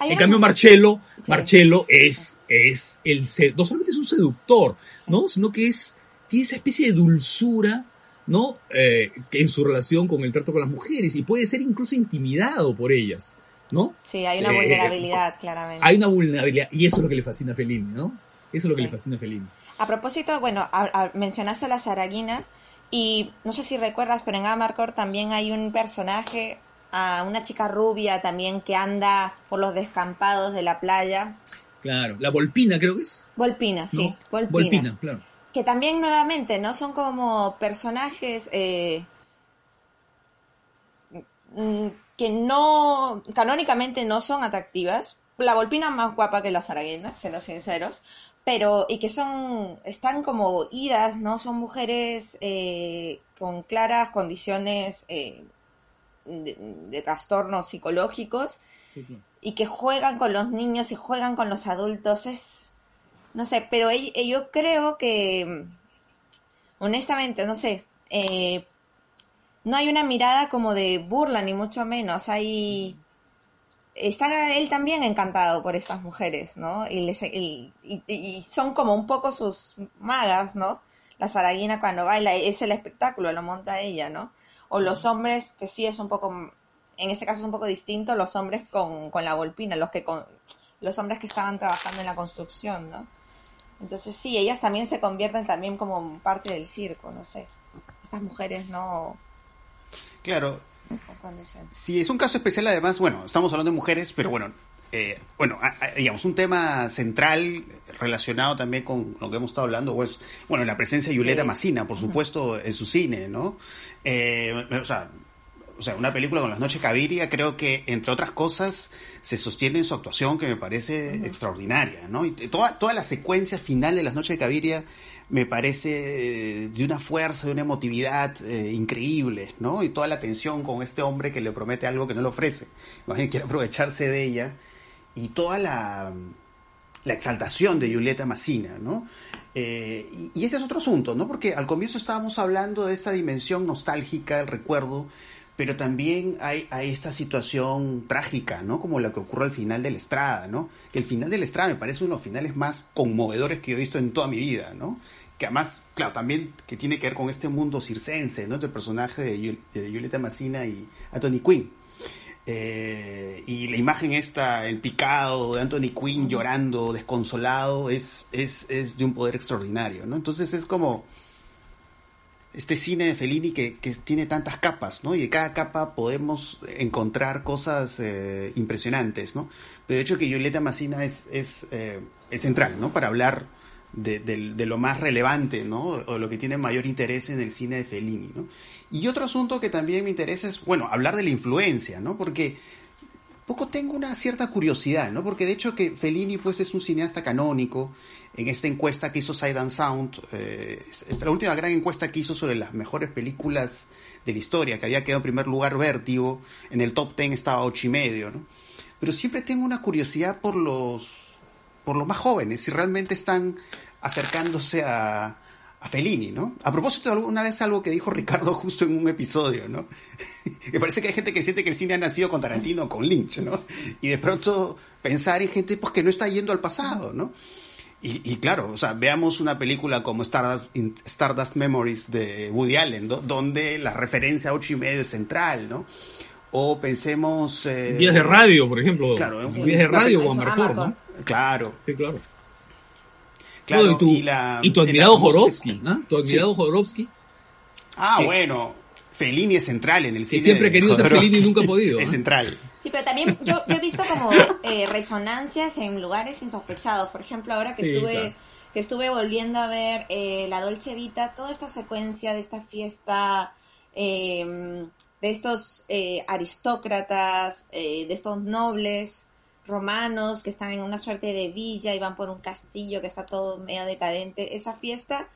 en cambio, Marcello, Marcello es, es el, no solamente es un seductor, ¿no? Sino que es, tiene esa especie de dulzura, ¿no? Eh, en su relación con el trato con las mujeres y puede ser incluso intimidado por ellas, ¿no? Sí, hay una eh, vulnerabilidad, claramente. Hay una vulnerabilidad y eso es lo que le fascina a Fellini, ¿no? Eso es lo que le fascina a Fellini. A propósito, bueno, mencionaste a la Zaraguina y no sé si recuerdas, pero en Amarcord también hay un personaje, a una chica rubia también que anda por los descampados de la playa. Claro, la Volpina creo que es. Volpina, sí, Volpina. Volpina, claro. Que también nuevamente, ¿no? Son como personajes eh, mm, que no, canónicamente no son atractivas. La Volpina es más guapa que la Zaraguena, siendo sinceros pero y que son, están como idas, ¿no? Son mujeres eh, con claras condiciones eh, de, trastornos psicológicos y que juegan con los niños y juegan con los adultos. Es, no sé, pero yo creo que, honestamente, no sé, eh, no hay una mirada como de burla, ni mucho menos. Hay está él también encantado por estas mujeres, ¿no? Y, y, son como un poco sus magas, ¿no? La Zaraguina cuando baila, es el espectáculo, lo monta ella, ¿no? O los hombres, que sí es un poco, en este caso es un poco distinto, los hombres con, con la volpina, los que con, los hombres que estaban trabajando en la construcción, ¿no? Entonces sí, ellas también se convierten también como parte del circo, no sé. Estas mujeres no... Claro, Sí, es un caso especial además, bueno, estamos hablando de mujeres, pero bueno, eh, bueno, digamos, un tema central relacionado también con lo que hemos estado hablando, pues, bueno, la presencia de Julieta Massina, por supuesto, en su cine, ¿no? Eh, o sea, o sea, una película con las noches Caviria, creo que, entre otras cosas, se sostiene en su actuación que me parece extraordinaria, ¿no? Y toda, toda la secuencia final de las noches de Caviria me parece de una fuerza, de una emotividad eh, increíble, ¿no? Y toda la tensión con este hombre que le promete algo que no le ofrece. Imagínate, quiere aprovecharse de ella. Y toda la, la exaltación de Julieta Massina, ¿no? Eh, y, y, ese es otro asunto, ¿no? Porque al comienzo estábamos hablando de esta dimensión nostálgica, el recuerdo, pero también hay, esta situación trágica, ¿no? Como la que ocurre al final de la Estrada, ¿no? El final de la Estrada me parece uno de los finales más conmovedores que he visto en toda mi vida, ¿no? Que además, claro, también que tiene que ver con este mundo circense, ¿no? Este personaje de, de Julieta Massina y Anthony Quinn. Eh, y la imagen esta, el picado de Anthony Quinn llorando, desconsolado, es, es, es de un poder extraordinario, ¿no? Entonces es como este cine de Fellini que, tiene tantas capas, ¿no? Y de cada capa podemos encontrar cosas eh, impresionantes, ¿no? Pero de hecho que Julieta Massina es, eh, es central, ¿no? Para hablar de, de, lo más relevante, ¿no? O lo que tiene mayor interés en el cine de Fellini, ¿no? Y otro asunto que también me interesa es, bueno, hablar de la influencia, ¿no? Porque poco tengo una cierta curiosidad, ¿no? Porque de hecho que Fellini pues es un cineasta canónico. En esta encuesta que hizo and Sound, eh, la última gran encuesta que hizo sobre las mejores películas de la historia, que había quedado en primer lugar Vértigo, en el top ten estaba ocho y medio, ¿no? Pero siempre tengo una curiosidad por los, por los más jóvenes, si realmente están acercándose a, a Fellini, ¿no? A propósito, una vez algo que dijo Ricardo justo en un episodio, ¿no? (laughs) Me parece que hay gente que siente que el cine ha nacido con Tarantino o con Lynch, ¿no? Y de pronto pensar en gente pues, que no está yendo al pasado, ¿no? Y, claro, o sea, veamos una película como Stardust, Memories de Woody Allen, donde la referencia a ocho y medio es central, ¿no? O pensemos... Eh, Días de radio, por ejemplo. Claro, Días de radio o ¿no? Claro. Sí, claro y, tu, admirado Jorovsky, ¿no? Tu admirado Jorovsky. Ah, bueno. Fellini es central en el cine. siempre he querido ser Fellini y nunca ha podido. (laughs) es central. Sí, pero también yo, he visto como eh, resonancias en lugares insospechados. Por ejemplo, ahora que estuve que estuve volviendo a ver eh, la Dolce Vita, toda esta secuencia de esta fiesta, em, de estos eh, aristócratas, de estos nobles romanos que están en una suerte de villa y van por un castillo que está todo medio decadente. Esa fiesta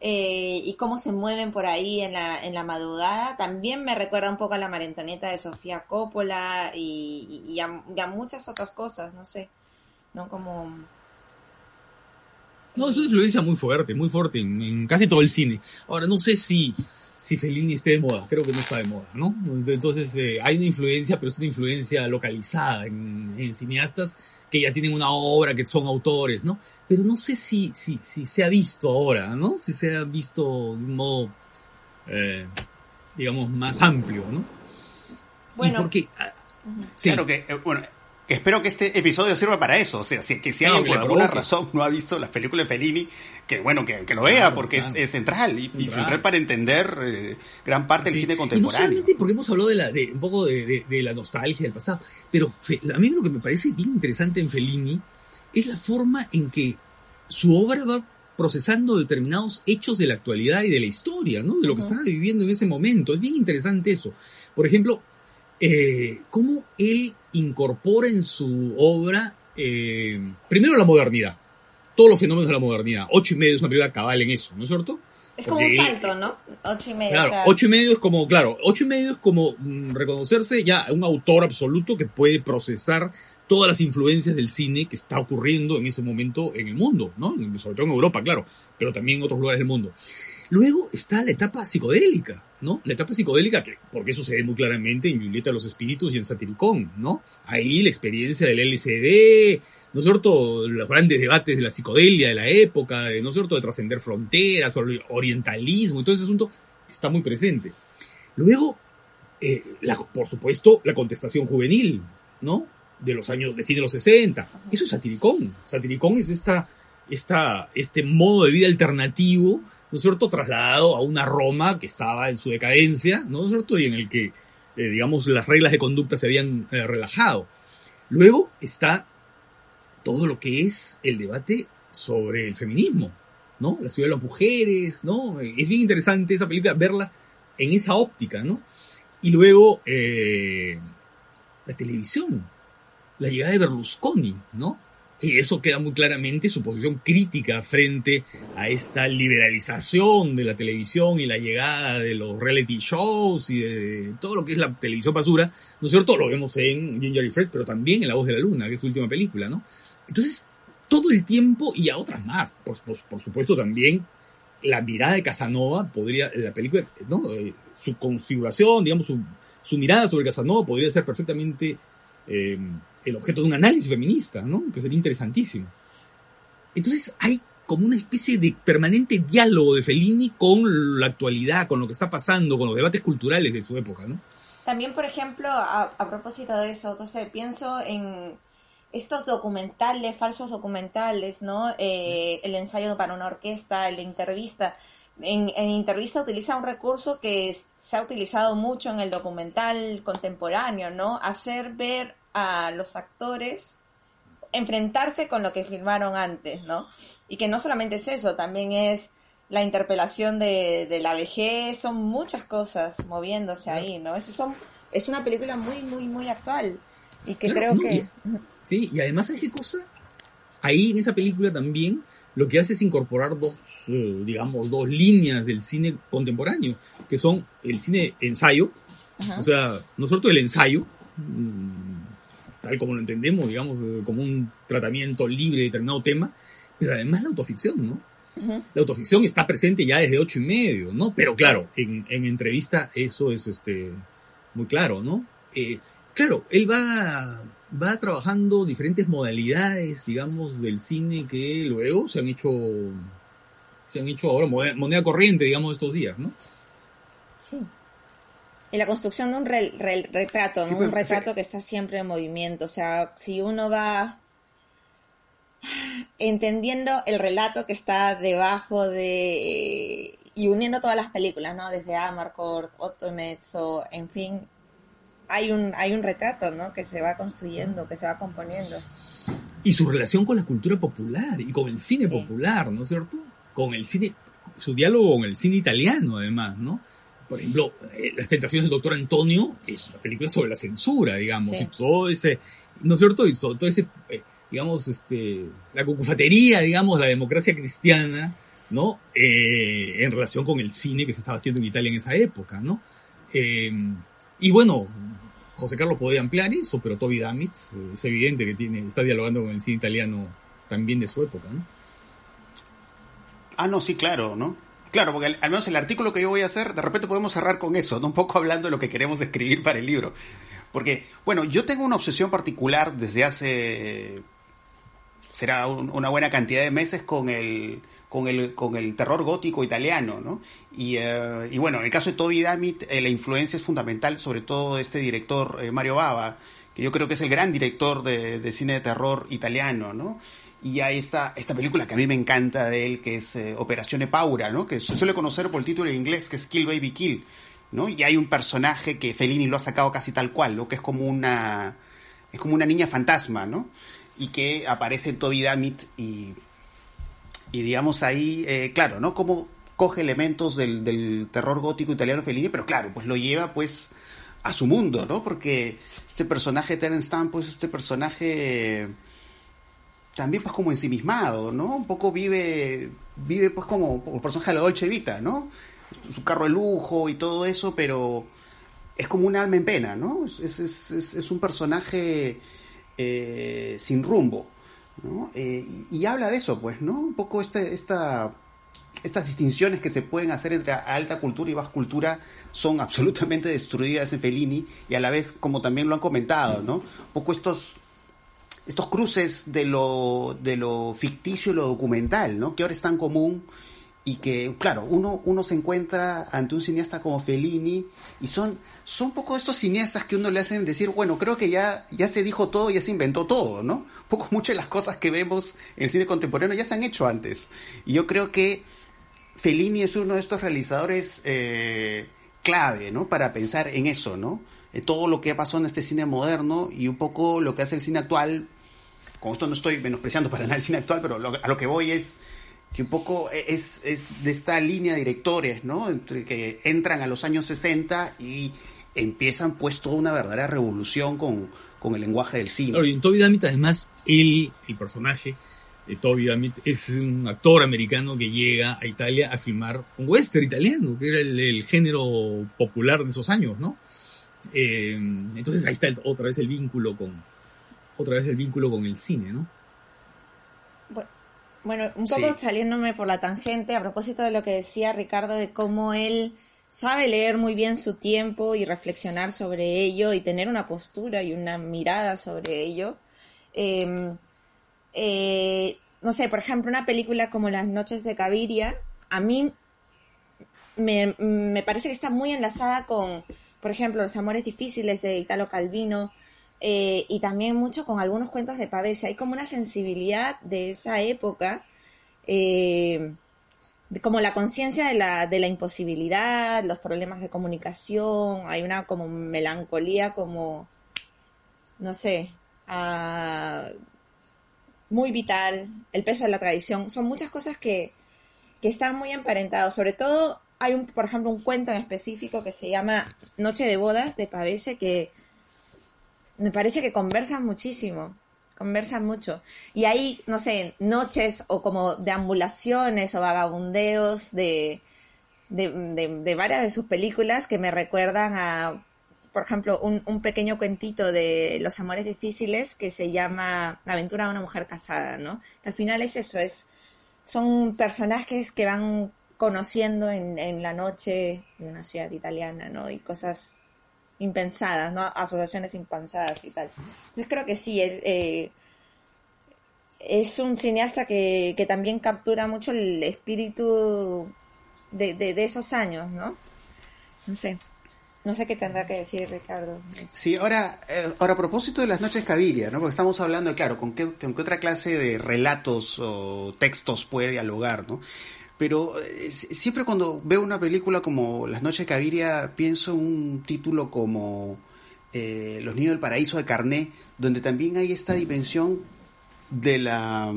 eh, y cómo se mueven por ahí en la, en la madrugada también me recuerda un poco a la Marentoneta de Sofía Coppola y, y, a, muchas otras cosas, no sé, ¿no? Como... No, es una influencia muy fuerte, muy fuerte en casi todo el cine. Ahora, no sé si si Fellini esté de moda, creo que no está de moda, ¿no? Entonces eh, hay una influencia, pero es una influencia localizada en, cineastas que ya tienen una obra, que son autores, ¿no? Pero no sé si, si, si se ha visto ahora, ¿no? Si se ha visto de un modo, eh, digamos, más amplio, ¿no? Bueno, porque, ah, Claro que, eh, bueno, Espero que este episodio sirva para eso. O sea, si, que si alguien por alguna razón no ha visto las películas de Fellini, que bueno, que, lo vea, porque es, central, y, central para entender eh, gran parte del cine contemporáneo. no solamente porque hemos hablado de, la, de un poco de, la nostalgia del pasado, pero a mí lo que me parece bien interesante en Fellini es la forma en que su obra va procesando determinados hechos de la actualidad y de la historia, ¿no? De lo que estaba viviendo en ese momento. Es bien interesante eso. Por ejemplo, eh, cómo él incorpora en su obra, eh, primero la modernidad, todos los fenómenos de la modernidad. Ocho y medio es una película cabal en eso, ¿no es cierto? Es como un salto, ¿no? Ocho y medio. Claro, ocho y medio es como, claro, ocho y medio es como mm, reconocerse ya un autor absoluto que puede procesar todas las influencias del cine que está ocurriendo en ese momento en el mundo, ¿no? Sobre todo en Europa, claro, pero también en otros lugares del mundo. Luego está la etapa psicodélica, ¿no? La etapa psicodélica, que, porque ve muy claramente en Julieta de los Espíritus y en Satiricón, ¿no? Ahí la experiencia del LCD, ¿no es cierto? Los grandes debates de la psicodelia de la época, ¿no es cierto? De trascender fronteras, orientalismo y todo ese asunto está muy presente. Luego, eh, por supuesto, la contestación juvenil, ¿no? De los años, de fin de los 60. Eso es satiricón. Satiricón es esta, esta, este modo de vida alternativo ¿no es cierto?, trasladado a una Roma que estaba en su decadencia, ¿no es cierto?, y en el que, eh, digamos, las reglas de conducta se habían eh, relajado. Luego está todo lo que es el debate sobre el feminismo, ¿no? La ciudad de las mujeres, ¿no? Es bien interesante esa película, verla en esa óptica, ¿no? Y luego eh, la televisión, la llegada de Berlusconi, ¿no? Y eso queda muy claramente su posición crítica frente a esta liberalización de la televisión y la llegada de los reality shows y de todo lo que es la televisión basura, ¿no es cierto? Lo vemos en Ginger y Fred, pero también en La Voz de la Luna, que es su última película, ¿no? Entonces, todo el tiempo y a otras más, por, por, supuesto también la mirada de Casanova podría, la película, ¿no? Eh, su configuración, digamos, su, su mirada sobre Casanova podría ser perfectamente eh, el objeto de un análisis feminista, ¿no? Que sería interesantísimo. Entonces hay como una especie de permanente diálogo de Fellini con la actualidad, con lo que está pasando, con los debates culturales de su época, ¿no? También, por ejemplo, a, propósito de eso, entonces pienso en estos documentales, falsos documentales, ¿no? Eh, el ensayo para una orquesta, la entrevista. En, en, entrevista utiliza un recurso que se ha utilizado mucho en el documental contemporáneo, ¿no? Hacer ver a los actores enfrentarse con lo que filmaron antes, ¿no? Y que no solamente es eso, también es la interpelación de, la vejez, son muchas cosas moviéndose ahí, ¿no? Eso son, es una película muy, muy, muy actual y que creo que... sí, y además, ¿sabes qué cosa? Ahí en esa película también lo que hace es incorporar dos, eh, digamos, dos líneas del cine contemporáneo, que son el cine ensayo, o sea, nosotros el ensayo, mm, tal como lo entendemos, digamos, eh, como un tratamiento libre de determinado tema, pero además la autoficción, ¿no? La autoficción está presente ya desde ocho y medio, ¿no? Pero claro, en, entrevista eso es este muy claro, ¿no? Eh, claro, él va, va trabajando diferentes modalidades, digamos, del cine que luego se han hecho, se han hecho ahora moneda corriente, digamos, estos días, ¿no? Sí y la construcción de un retrato, ¿no? un retrato que está siempre en movimiento. O sea, si uno va entendiendo el relato que está debajo de y uniendo todas las películas, ¿no? Desde Amarcord, Otto Mezzo, en fin, hay un hay un retrato, ¿no? Que se va construyendo, que se va componiendo. Y su relación con la cultura popular y con el cine popular, ¿no es cierto? Con el cine, su diálogo con el cine italiano, además, ¿no? Por ejemplo, eh, Las tentaciones del doctor Antonio es una película sobre la censura, digamos, y todo ese, ¿no es cierto? Y todo, ese, eh, digamos, este, la cucufatería, digamos, la democracia cristiana, ¿no? Eh, en relación con el cine que se estaba haciendo en Italia en esa época, ¿no? Eh, y bueno, José Carlos podía ampliar eso, pero Toby Dammit es evidente que tiene, está dialogando con el cine italiano también de su época, ¿no? Ah, no, sí, claro, ¿no? Claro, porque al, menos el artículo que yo voy a hacer, de repente podemos cerrar con eso. Un poco hablando de lo que queremos escribir para el libro. Porque, bueno, yo tengo una obsesión particular desde hace. será una buena cantidad de meses con el. Con el, con el terror gótico italiano, ¿no? Y, eh, y bueno, en el caso de Toby Dammit, eh, la influencia es fundamental, sobre todo de este director eh, Mario Bava, que yo creo que es el gran director de, de cine de terror italiano, ¿no? Y hay esta, esta película que a mí me encanta de él, que es Operación Epaura, ¿no? Que se suele conocer por el título en inglés, que es Kill Baby Kill, ¿no? Y hay un personaje que Fellini lo ha sacado casi tal cual, ¿no? Que es como una, es como una niña fantasma, ¿no? Y que aparece en Toby Dammit y, y digamos ahí, eh, claro, ¿no? Como coge elementos del, del terror gótico italiano Fellini, pero claro, pues lo lleva pues a su mundo, ¿no? Porque este personaje Terence Stamp, pues este personaje también pues como ensimismado, ¿no? Un poco vive, vive pues como el personaje de la Dolce Vita, ¿no? Su carro de lujo y todo eso, pero es como un alma en pena, ¿no? Es, es, es, es un personaje eh, sin rumbo, ¿no? Eh, y, y, habla de eso, pues, ¿no? Un poco este, esta, estas distinciones que se pueden hacer entre alta cultura y baja cultura son absolutamente destruidas en Fellini y a la vez, como también lo han comentado, ¿no? Un poco estos estos cruces de lo, de lo ficticio y lo documental, ¿no? Que ahora es tan común y que, claro, uno, uno se encuentra ante un cineasta como Fellini y son, son un poco estos cineastas que uno le hacen decir, bueno, creo que ya, ya se dijo todo, ya se inventó todo, ¿no? (laughs) Poco muchas de las cosas que vemos en el cine contemporáneo ya se han hecho antes. Y yo creo que Fellini es uno de estos realizadores eh, clave, ¿no? Para pensar en eso, ¿no? En todo lo que ha pasado en este cine moderno y un poco lo que hace el cine actual con esto no estoy menospreciando para nada el cine actual, pero a lo que voy es que un poco es, es de esta línea de directores, ¿no? Entre que entran a los años 60 y empiezan pues toda una verdadera revolución con, con el lenguaje del cine. Y en Toby Dammit además él, el personaje de Toby Dammit, es un actor americano que llega a Italia a filmar un western italiano, que era el, género popular de esos años, ¿no? Eh, entonces ahí está otra vez el vínculo con, otra vez el vínculo con el cine, ¿no? Bueno, un poco sí. saliéndome por la tangente, a propósito de lo que decía Ricardo, de cómo él sabe leer muy bien su tiempo y reflexionar sobre ello y tener una postura y una mirada sobre ello. Eh, eh, no sé, por ejemplo, una película como Las noches de Caviria, a mí me, me parece que está muy enlazada con, por ejemplo, Los amores difíciles de Italo Calvino, eh, y también mucho con algunos cuentos de Pavese. Hay como una sensibilidad de esa época, eh, como la conciencia de la, de la imposibilidad, los problemas de comunicación, hay una como melancolía, como, no sé, uh, muy vital, el peso de la tradición. Son muchas cosas que, que están muy emparentados. Sobre todo, hay, un, por ejemplo, un cuento en específico que se llama Noche de Bodas de Pavese que me parece que conversan muchísimo, conversan mucho. Y hay, no sé, noches o como deambulaciones o vagabundeos de, de, varias de sus películas que me recuerdan a, por ejemplo, un, un, pequeño cuentito de Los Amores Difíciles que se llama La aventura de una mujer casada, ¿no? Al final es eso, es, son personajes que van conociendo en, en la noche de una ciudad italiana, ¿no? Y cosas impensadas, ¿no? Asociaciones impensadas y tal. Entonces creo que sí, él, eh, es un cineasta que, que, también captura mucho el espíritu de, de, de, esos años, ¿no? No sé. No sé qué tendrá que decir Ricardo. Sí, ahora, eh, ahora a propósito de las noches Caviria, ¿no? Porque estamos hablando, claro, con qué, con qué otra clase de relatos o textos puede dialogar, ¿no? Pero eh, siempre cuando veo una película como Las noches de Caviria pienso en un título como eh, Los niños del paraíso de Carné, donde también hay esta dimensión de la,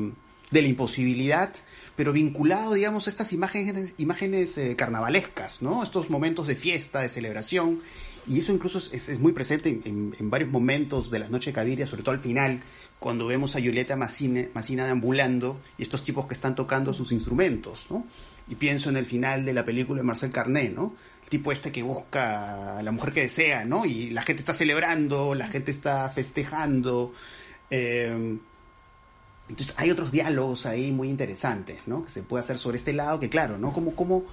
de la imposibilidad, pero vinculado, digamos, a estas imágenes, imágenes eh, carnavalescas, ¿no? Estos momentos de fiesta, de celebración, Y eso incluso es, es muy presente en, en, varios momentos de la noche de Caviria, sobre todo al final, cuando vemos a Julieta Massina, Massina deambulando y estos tipos que están tocando sus instrumentos, ¿no? Y pienso en el final de la película de Marcel Carnet, ¿no? El tipo este que busca a la mujer que desea, ¿no? Y la gente está celebrando, la gente está festejando. Eh, entonces hay otros diálogos ahí muy interesantes, ¿no? Que se puede hacer sobre este lado, que claro, ¿no? Como, como,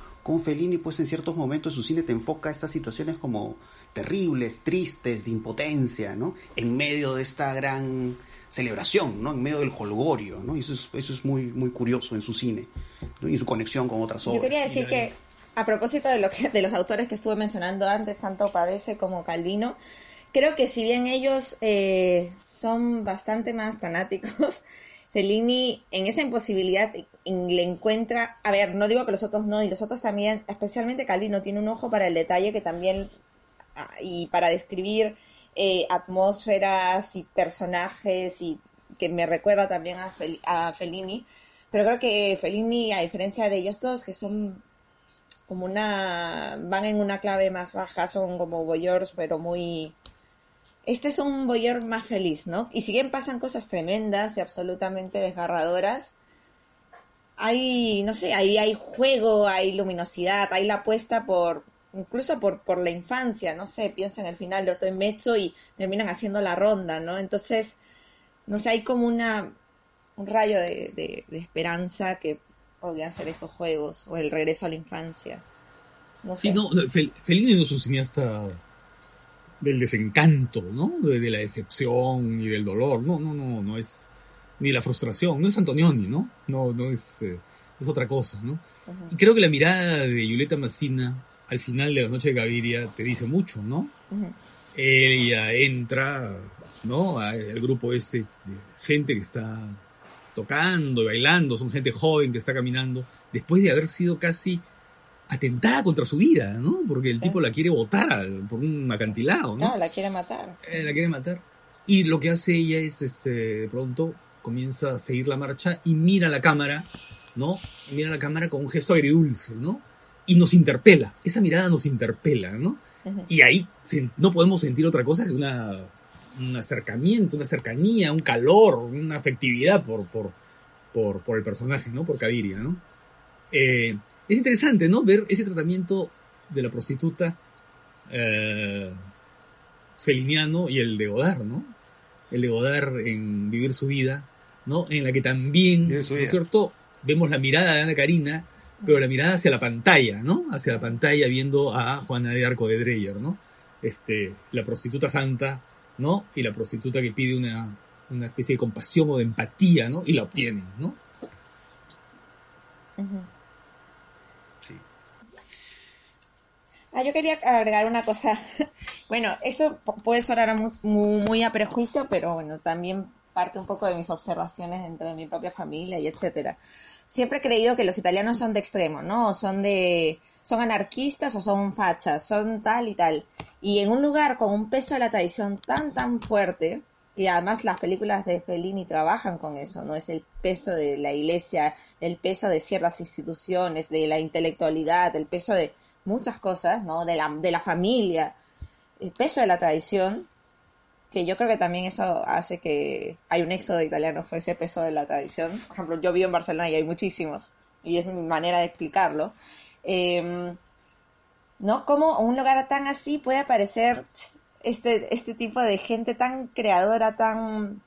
Fellini, pues en ciertos momentos su cine te enfoca estas situaciones como terribles, tristes, de impotencia, ¿no? En medio de esta gran celebración, ¿no? En medio del holgorio, ¿no? Y eso es, eso es muy, muy curioso en su cine, ¿no? Y su conexión con otras obras. Yo quería decir que, a propósito de, lo que, de los autores que estuve mencionando antes, tanto Pavese como Calvino, creo que si bien ellos eh, son bastante más fanáticos, (laughs) Fellini en esa imposibilidad le encuentra, a ver, no digo que los otros no, y los otros también, especialmente Calvino, tiene un ojo para el detalle que también, y para describir eh, atmósferas y personajes, y que me recuerda también a, Fel, a Fellini, pero creo que Fellini, a diferencia de ellos todos, que son como una, van en una clave más baja, son como voyeurs, pero muy este es un Boyer más feliz, ¿no? Y si bien pasan cosas tremendas y absolutamente desgarradoras, hay, no sé, ahí hay juego, hay luminosidad, hay la apuesta por, incluso por, por la infancia, no sé, pienso en el final de Otto y Mezzo y terminan haciendo la ronda, ¿no? Entonces, no sé, hay como una, un rayo de, de, de esperanza que podrían ser esos juegos o el regreso a la infancia. No sé. Sí, no, Fellini no es un cineasta del desencanto, ¿no? De, de, la decepción y del dolor. No, no, no, no es ni la frustración, no es Antonioni, ¿no? No, no es, eh, es otra cosa, ¿no? Y creo que la mirada de Violeta Massina al final de la noche de Gaviria te dice mucho, ¿no? Uh -huh. Ella entra, ¿no? Al grupo este de gente que está tocando y bailando, son gente joven que está caminando, después de haber sido casi atentada contra su vida, ¿no? Porque el sí. tipo la quiere botar por un acantilado, ¿no? No, la quiere matar. Eh, la quiere matar. Y lo que hace ella es, este, de pronto, comienza a seguir la marcha y mira la cámara, ¿no? Mira la cámara con un gesto agridulce, ¿no? Y nos interpela. Esa mirada nos interpela, ¿no? Uh -huh. Y ahí no podemos sentir otra cosa que una, un acercamiento, una cercanía, un calor, una afectividad por, por, por, por el personaje, ¿no? Por Caviria, ¿no? Eh, es interesante, ¿no? Ver ese tratamiento de la prostituta eh, feliniano y el de Godard, ¿no? El de Godard en Vivir su vida, ¿no? En la que también, ¿no es cierto? Vemos la mirada de Ana Karina, pero la mirada hacia la pantalla, ¿no? Hacia la pantalla viendo a Juana de Arco de Dreyer, ¿no? Este, la prostituta santa, ¿no? Y la prostituta que pide una, una especie de compasión o de empatía, ¿no? Y la obtiene, ¿no? Uh -huh. Ah, yo quería agregar una cosa. (laughs) Bueno, eso puede sonar muy, muy, muy, a prejuicio, pero bueno, también parte un poco de mis observaciones dentro de mi propia familia y etcétera. Siempre he creído que los italianos son de extremo, ¿no? Son de, son anarquistas o son fachas, son tal y tal. Y en un lugar con un peso de la tradición tan, tan fuerte, y además las películas de Fellini trabajan con eso, ¿no? Es el peso de la iglesia, el peso de ciertas instituciones, de la intelectualidad, el peso de muchas cosas, ¿no? De la, de la familia, el peso de la tradición, que yo creo que también eso hace que hay un éxodo de italianos por ese peso de la tradición. Por ejemplo, yo vivo en Barcelona y hay muchísimos, y es mi manera de explicarlo. Eh, ¿No? Como un lugar tan así puede aparecer este, este tipo de gente tan creadora, tan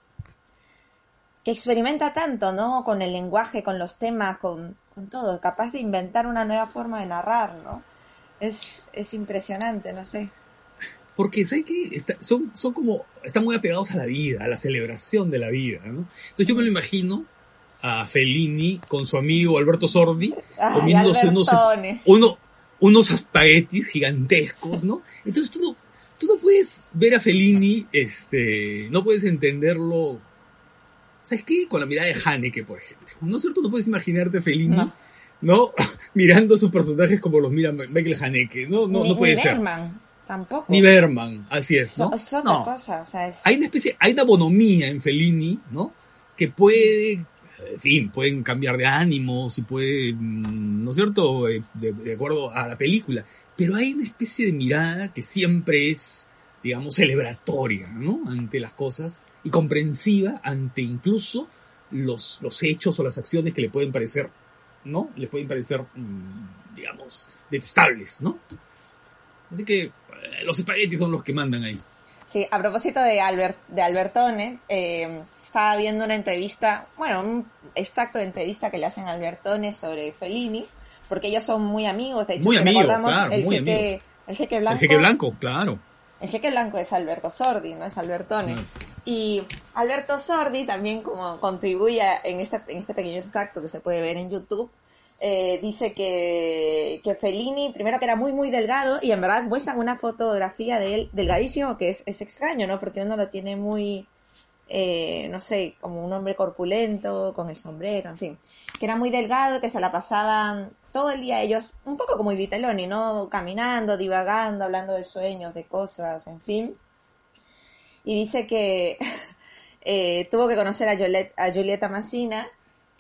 que experimenta tanto, ¿no? Con el lenguaje, con los temas, con, con todo, capaz de inventar una nueva forma de narrar, ¿no? Es, es impresionante, no sé. Porque, ¿sabes qué? Está, son, son como, están muy apegados a la vida, a la celebración de la vida, ¿no? Entonces yo me lo imagino a Fellini con su amigo Alberto Sordi, Ay, comiéndose unos, uno, unos espaguetis gigantescos, ¿no? Entonces tú no, tú no puedes ver a Fellini, este, no puedes entenderlo, ¿sabes qué? Con la mirada de Haneke, por ejemplo. ¿No es cierto? No puedes imaginarte a Fellini, no, ¿no? (laughs) mirando a sus personajes como los mira Michael Haneke, no, no, no puede ser. Tampoco. Ni Berman, así es, ¿no? Es otra no. cosa, o sea, es... Hay una especie, hay una bonomía en Fellini, ¿no? Que puede en fin, pueden cambiar de ánimo, si pueden, ¿no es cierto?, eh, de, de, acuerdo a la película. Pero hay una especie de mirada que siempre es, digamos, celebratoria, ¿no?, ante las cosas y comprensiva ante incluso los, los hechos o las acciones que le pueden parecer, ¿no?, le pueden parecer, mm, digamos, detestables, ¿no? Así que los espaguetis son los que mandan ahí. Sí, a propósito de, Albert, de Albertone, eh, estaba viendo una entrevista, bueno, un extracto de entrevista que le hacen a Albertone sobre Fellini, porque ellos son muy amigos, de hecho, muy amigos, claro, el, muy jeque, el jeque blanco. El jeque blanco, claro. El jeque blanco es Alberto Sordi, no es Albertone. Claro. Y Alberto Sordi también como contribuye en este, en este pequeño extracto que se puede ver en YouTube, eh, dice que, que Fellini, primero que era muy, muy delgado, y en verdad muestran una fotografía de él delgadísimo, que es, es extraño, ¿no? Porque uno lo tiene muy, eh, no sé, como un hombre corpulento, con el sombrero, en fin. Que era muy delgado, que se la pasaban todo el día ellos, un poco como Vitelloni, ¿no? Caminando, divagando, hablando de sueños, de cosas, en fin. Y dice que (laughs) eh, tuvo que conocer a, Juliet, a Julieta Massina,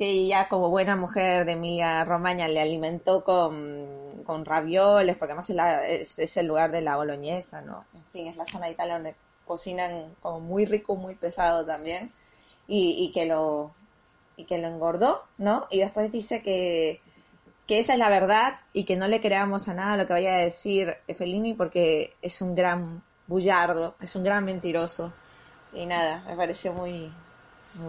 que ella como buena mujer de Emilia Romagna le alimentó con, con ravioles, porque además es, el lugar de la boloñesa, ¿no? En fin, es la zona de Italia donde cocinan como muy rico, muy pesado también, y, y que lo y que lo engordó, ¿no? Y después dice que, que esa es la verdad y que no le creamos a nada lo que vaya a decir Fellini porque es un gran bullardo, es un gran mentiroso. Y nada, me pareció muy,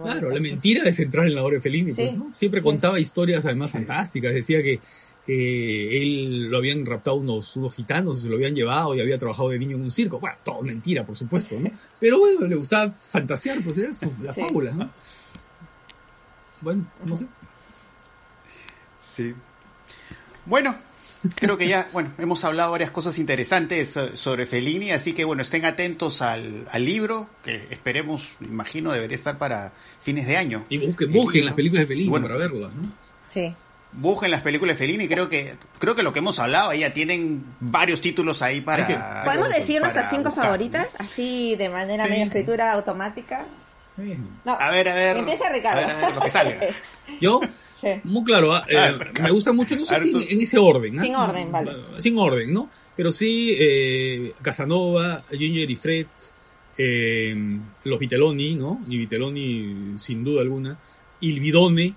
Claro, la mentira es entrar en la obra de Fellini, Sí. pues, ¿no? Siempre Sí. contaba historias además Sí. fantásticas, decía que, que él lo habían raptado unos, unos gitanos, se lo habían llevado y había trabajado de niño en un circo. Bueno, todo mentira, por supuesto, ¿no? (laughs) Pero bueno, le gustaba fantasear, pues era su, la Sí. fábula, ¿no? Bueno, no sé. Sí. Bueno, creo que ya, bueno, hemos hablado varias cosas interesantes eh, sobre Fellini, así que bueno, estén atentos al, al libro, que esperemos, imagino, debería estar para fines de año. Y busquen, busquen libro. las películas de Fellini bueno, para verlas, ¿no? Sí. Busquen las películas de Fellini, creo que creo que lo que hemos hablado, ahí ya tienen varios títulos ahí para... Que- ¿Podemos para decir nuestras cinco buscar, ¿no? favoritas? Así de manera Sí. medio escritura automática. No, A ver, a ver. Empieza Ricardo. A ver, a ver, lo que salga. (laughs) Yo, Sí. muy claro, ah, eh, ver, me gusta mucho, no sé si tú- en, ese orden. ¿ah? Sin orden, vale. Sin orden, ¿no? Pero sí, eh, Casanova, Ginger y Fred, eh, los Vitelloni, ¿no? Y Vitelloni, sin duda alguna, Il Bidone,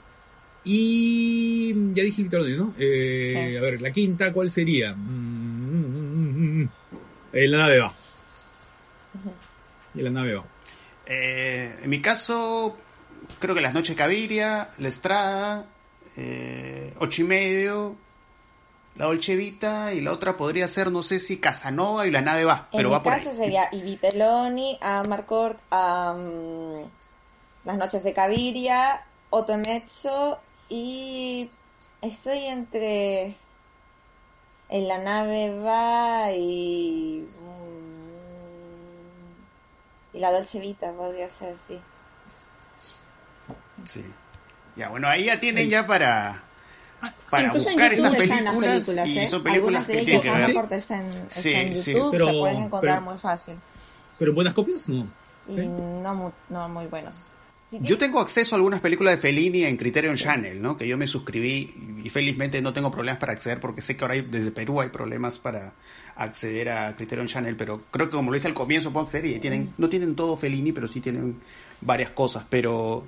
y ya dije Vitelloni, ¿no? Eh, Sí. A ver, la quinta, ¿cuál sería? Mm, mm, mm, mm. Eh, la nave va. Y la nave va. Eh, en mi caso, creo que Las Noches Caviria, La Estrada, eh, Ocho y Medio, La Dolce Vita y la otra podría ser, no sé si Casanova y La Nave va, En pero mi va por caso ahí. sería Iviteloni, Amarcord, um, Las Noches de Caviria, Otomezzo y estoy entre En la nave va y mm, y la Dolce Vita podría ser, sí. Sí. Ya, bueno, ahí ya tienen Ahí. ya para, para Incluso buscar estas están las películas, películas, y ¿eh? son películas Algunas de que tienen ellas que Ah, ver. ¿sí? Amarcord está en, está Sí, en sí, YouTube, pero- se pueden encontrar pero- muy fácil. ¿Pero en buenas copias? No. Y Sí. no, mu- no muy buenos. Si Yo tengo acceso a algunas películas de Fellini en Criterion Channel, ¿no? Que yo me suscribí y felizmente no tengo problemas para acceder porque sé que ahora hay- desde Perú hay problemas para acceder a Criterion Channel, pero creo que como lo hice al comienzo puedo acceder y tienen, no tienen todo Fellini, pero sí tienen varias cosas, pero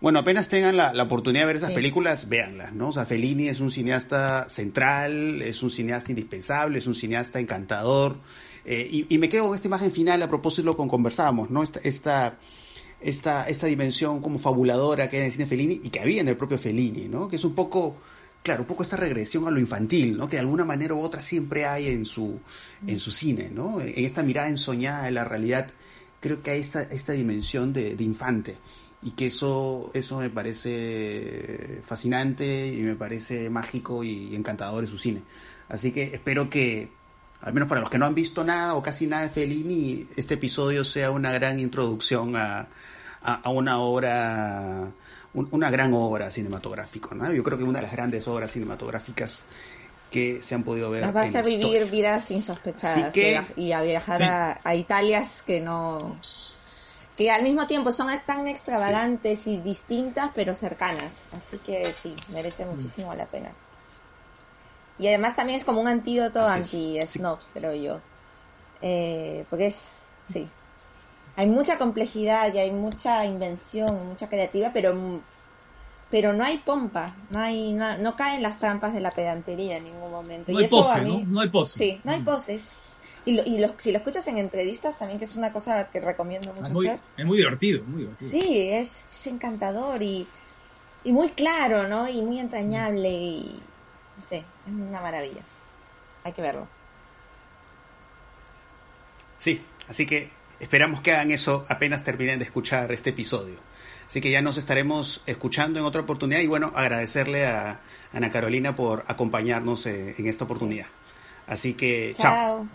bueno, apenas tengan la, la oportunidad de ver esas Sí. películas, véanlas, ¿no? O sea, Fellini es un cineasta central, es un cineasta indispensable, es un cineasta encantador, eh, y, y me quedo con esta imagen final a propósito de lo que conversábamos, ¿no? Esta, esta, esta, esta dimensión como fabuladora que hay en el cine Fellini y que había en el propio Fellini, ¿no? Que es un poco, claro, un poco esta regresión a lo infantil, ¿no? Que de alguna manera u otra siempre hay en su, en su cine, ¿no? En esta mirada ensoñada de la realidad, creo que hay esta, esta dimensión de, de infante y que eso, eso me parece fascinante y me parece mágico y encantador de su cine. Así que espero que, al menos para los que no han visto nada o casi nada de Fellini, este episodio sea una gran introducción a, a una obra, un- una gran obra cinematográfica. ¿no? Yo creo que una de las grandes obras cinematográficas que se han podido ver. Nos va a en la vivir historia. vidas insospechadas que- y a- a viajar Sí. a, a Italias que no que al mismo tiempo son tan extravagantes y distintas, pero cercanas. Así que sí, merece muchísimo la pena. Y además también es como un antídoto anti-snobs, creo yo. Eh, porque es, sí, hay mucha complejidad y hay mucha invención, mucha creativa, pero pero no hay pompa, no hay no, caen las trampas de la pedantería en ningún momento. No hay pose, ¿no? No hay pose. Sí, no hay mm. poses. Y, y si lo escuchas en entrevistas también, que es una cosa que recomiendo mucho es muy, hacer. Es muy divertido, muy divertido. Sí, es, encantador y, y muy claro, ¿no? Y muy entrañable y, no sé, es una maravilla. Hay que verlo. Sí, así que esperamos que hagan eso apenas terminen de escuchar este episodio. Así que ya nos estaremos escuchando en otra oportunidad y bueno, agradecerle a Ana Carolina por acompañarnos eh, en esta oportunidad. Así que, chao.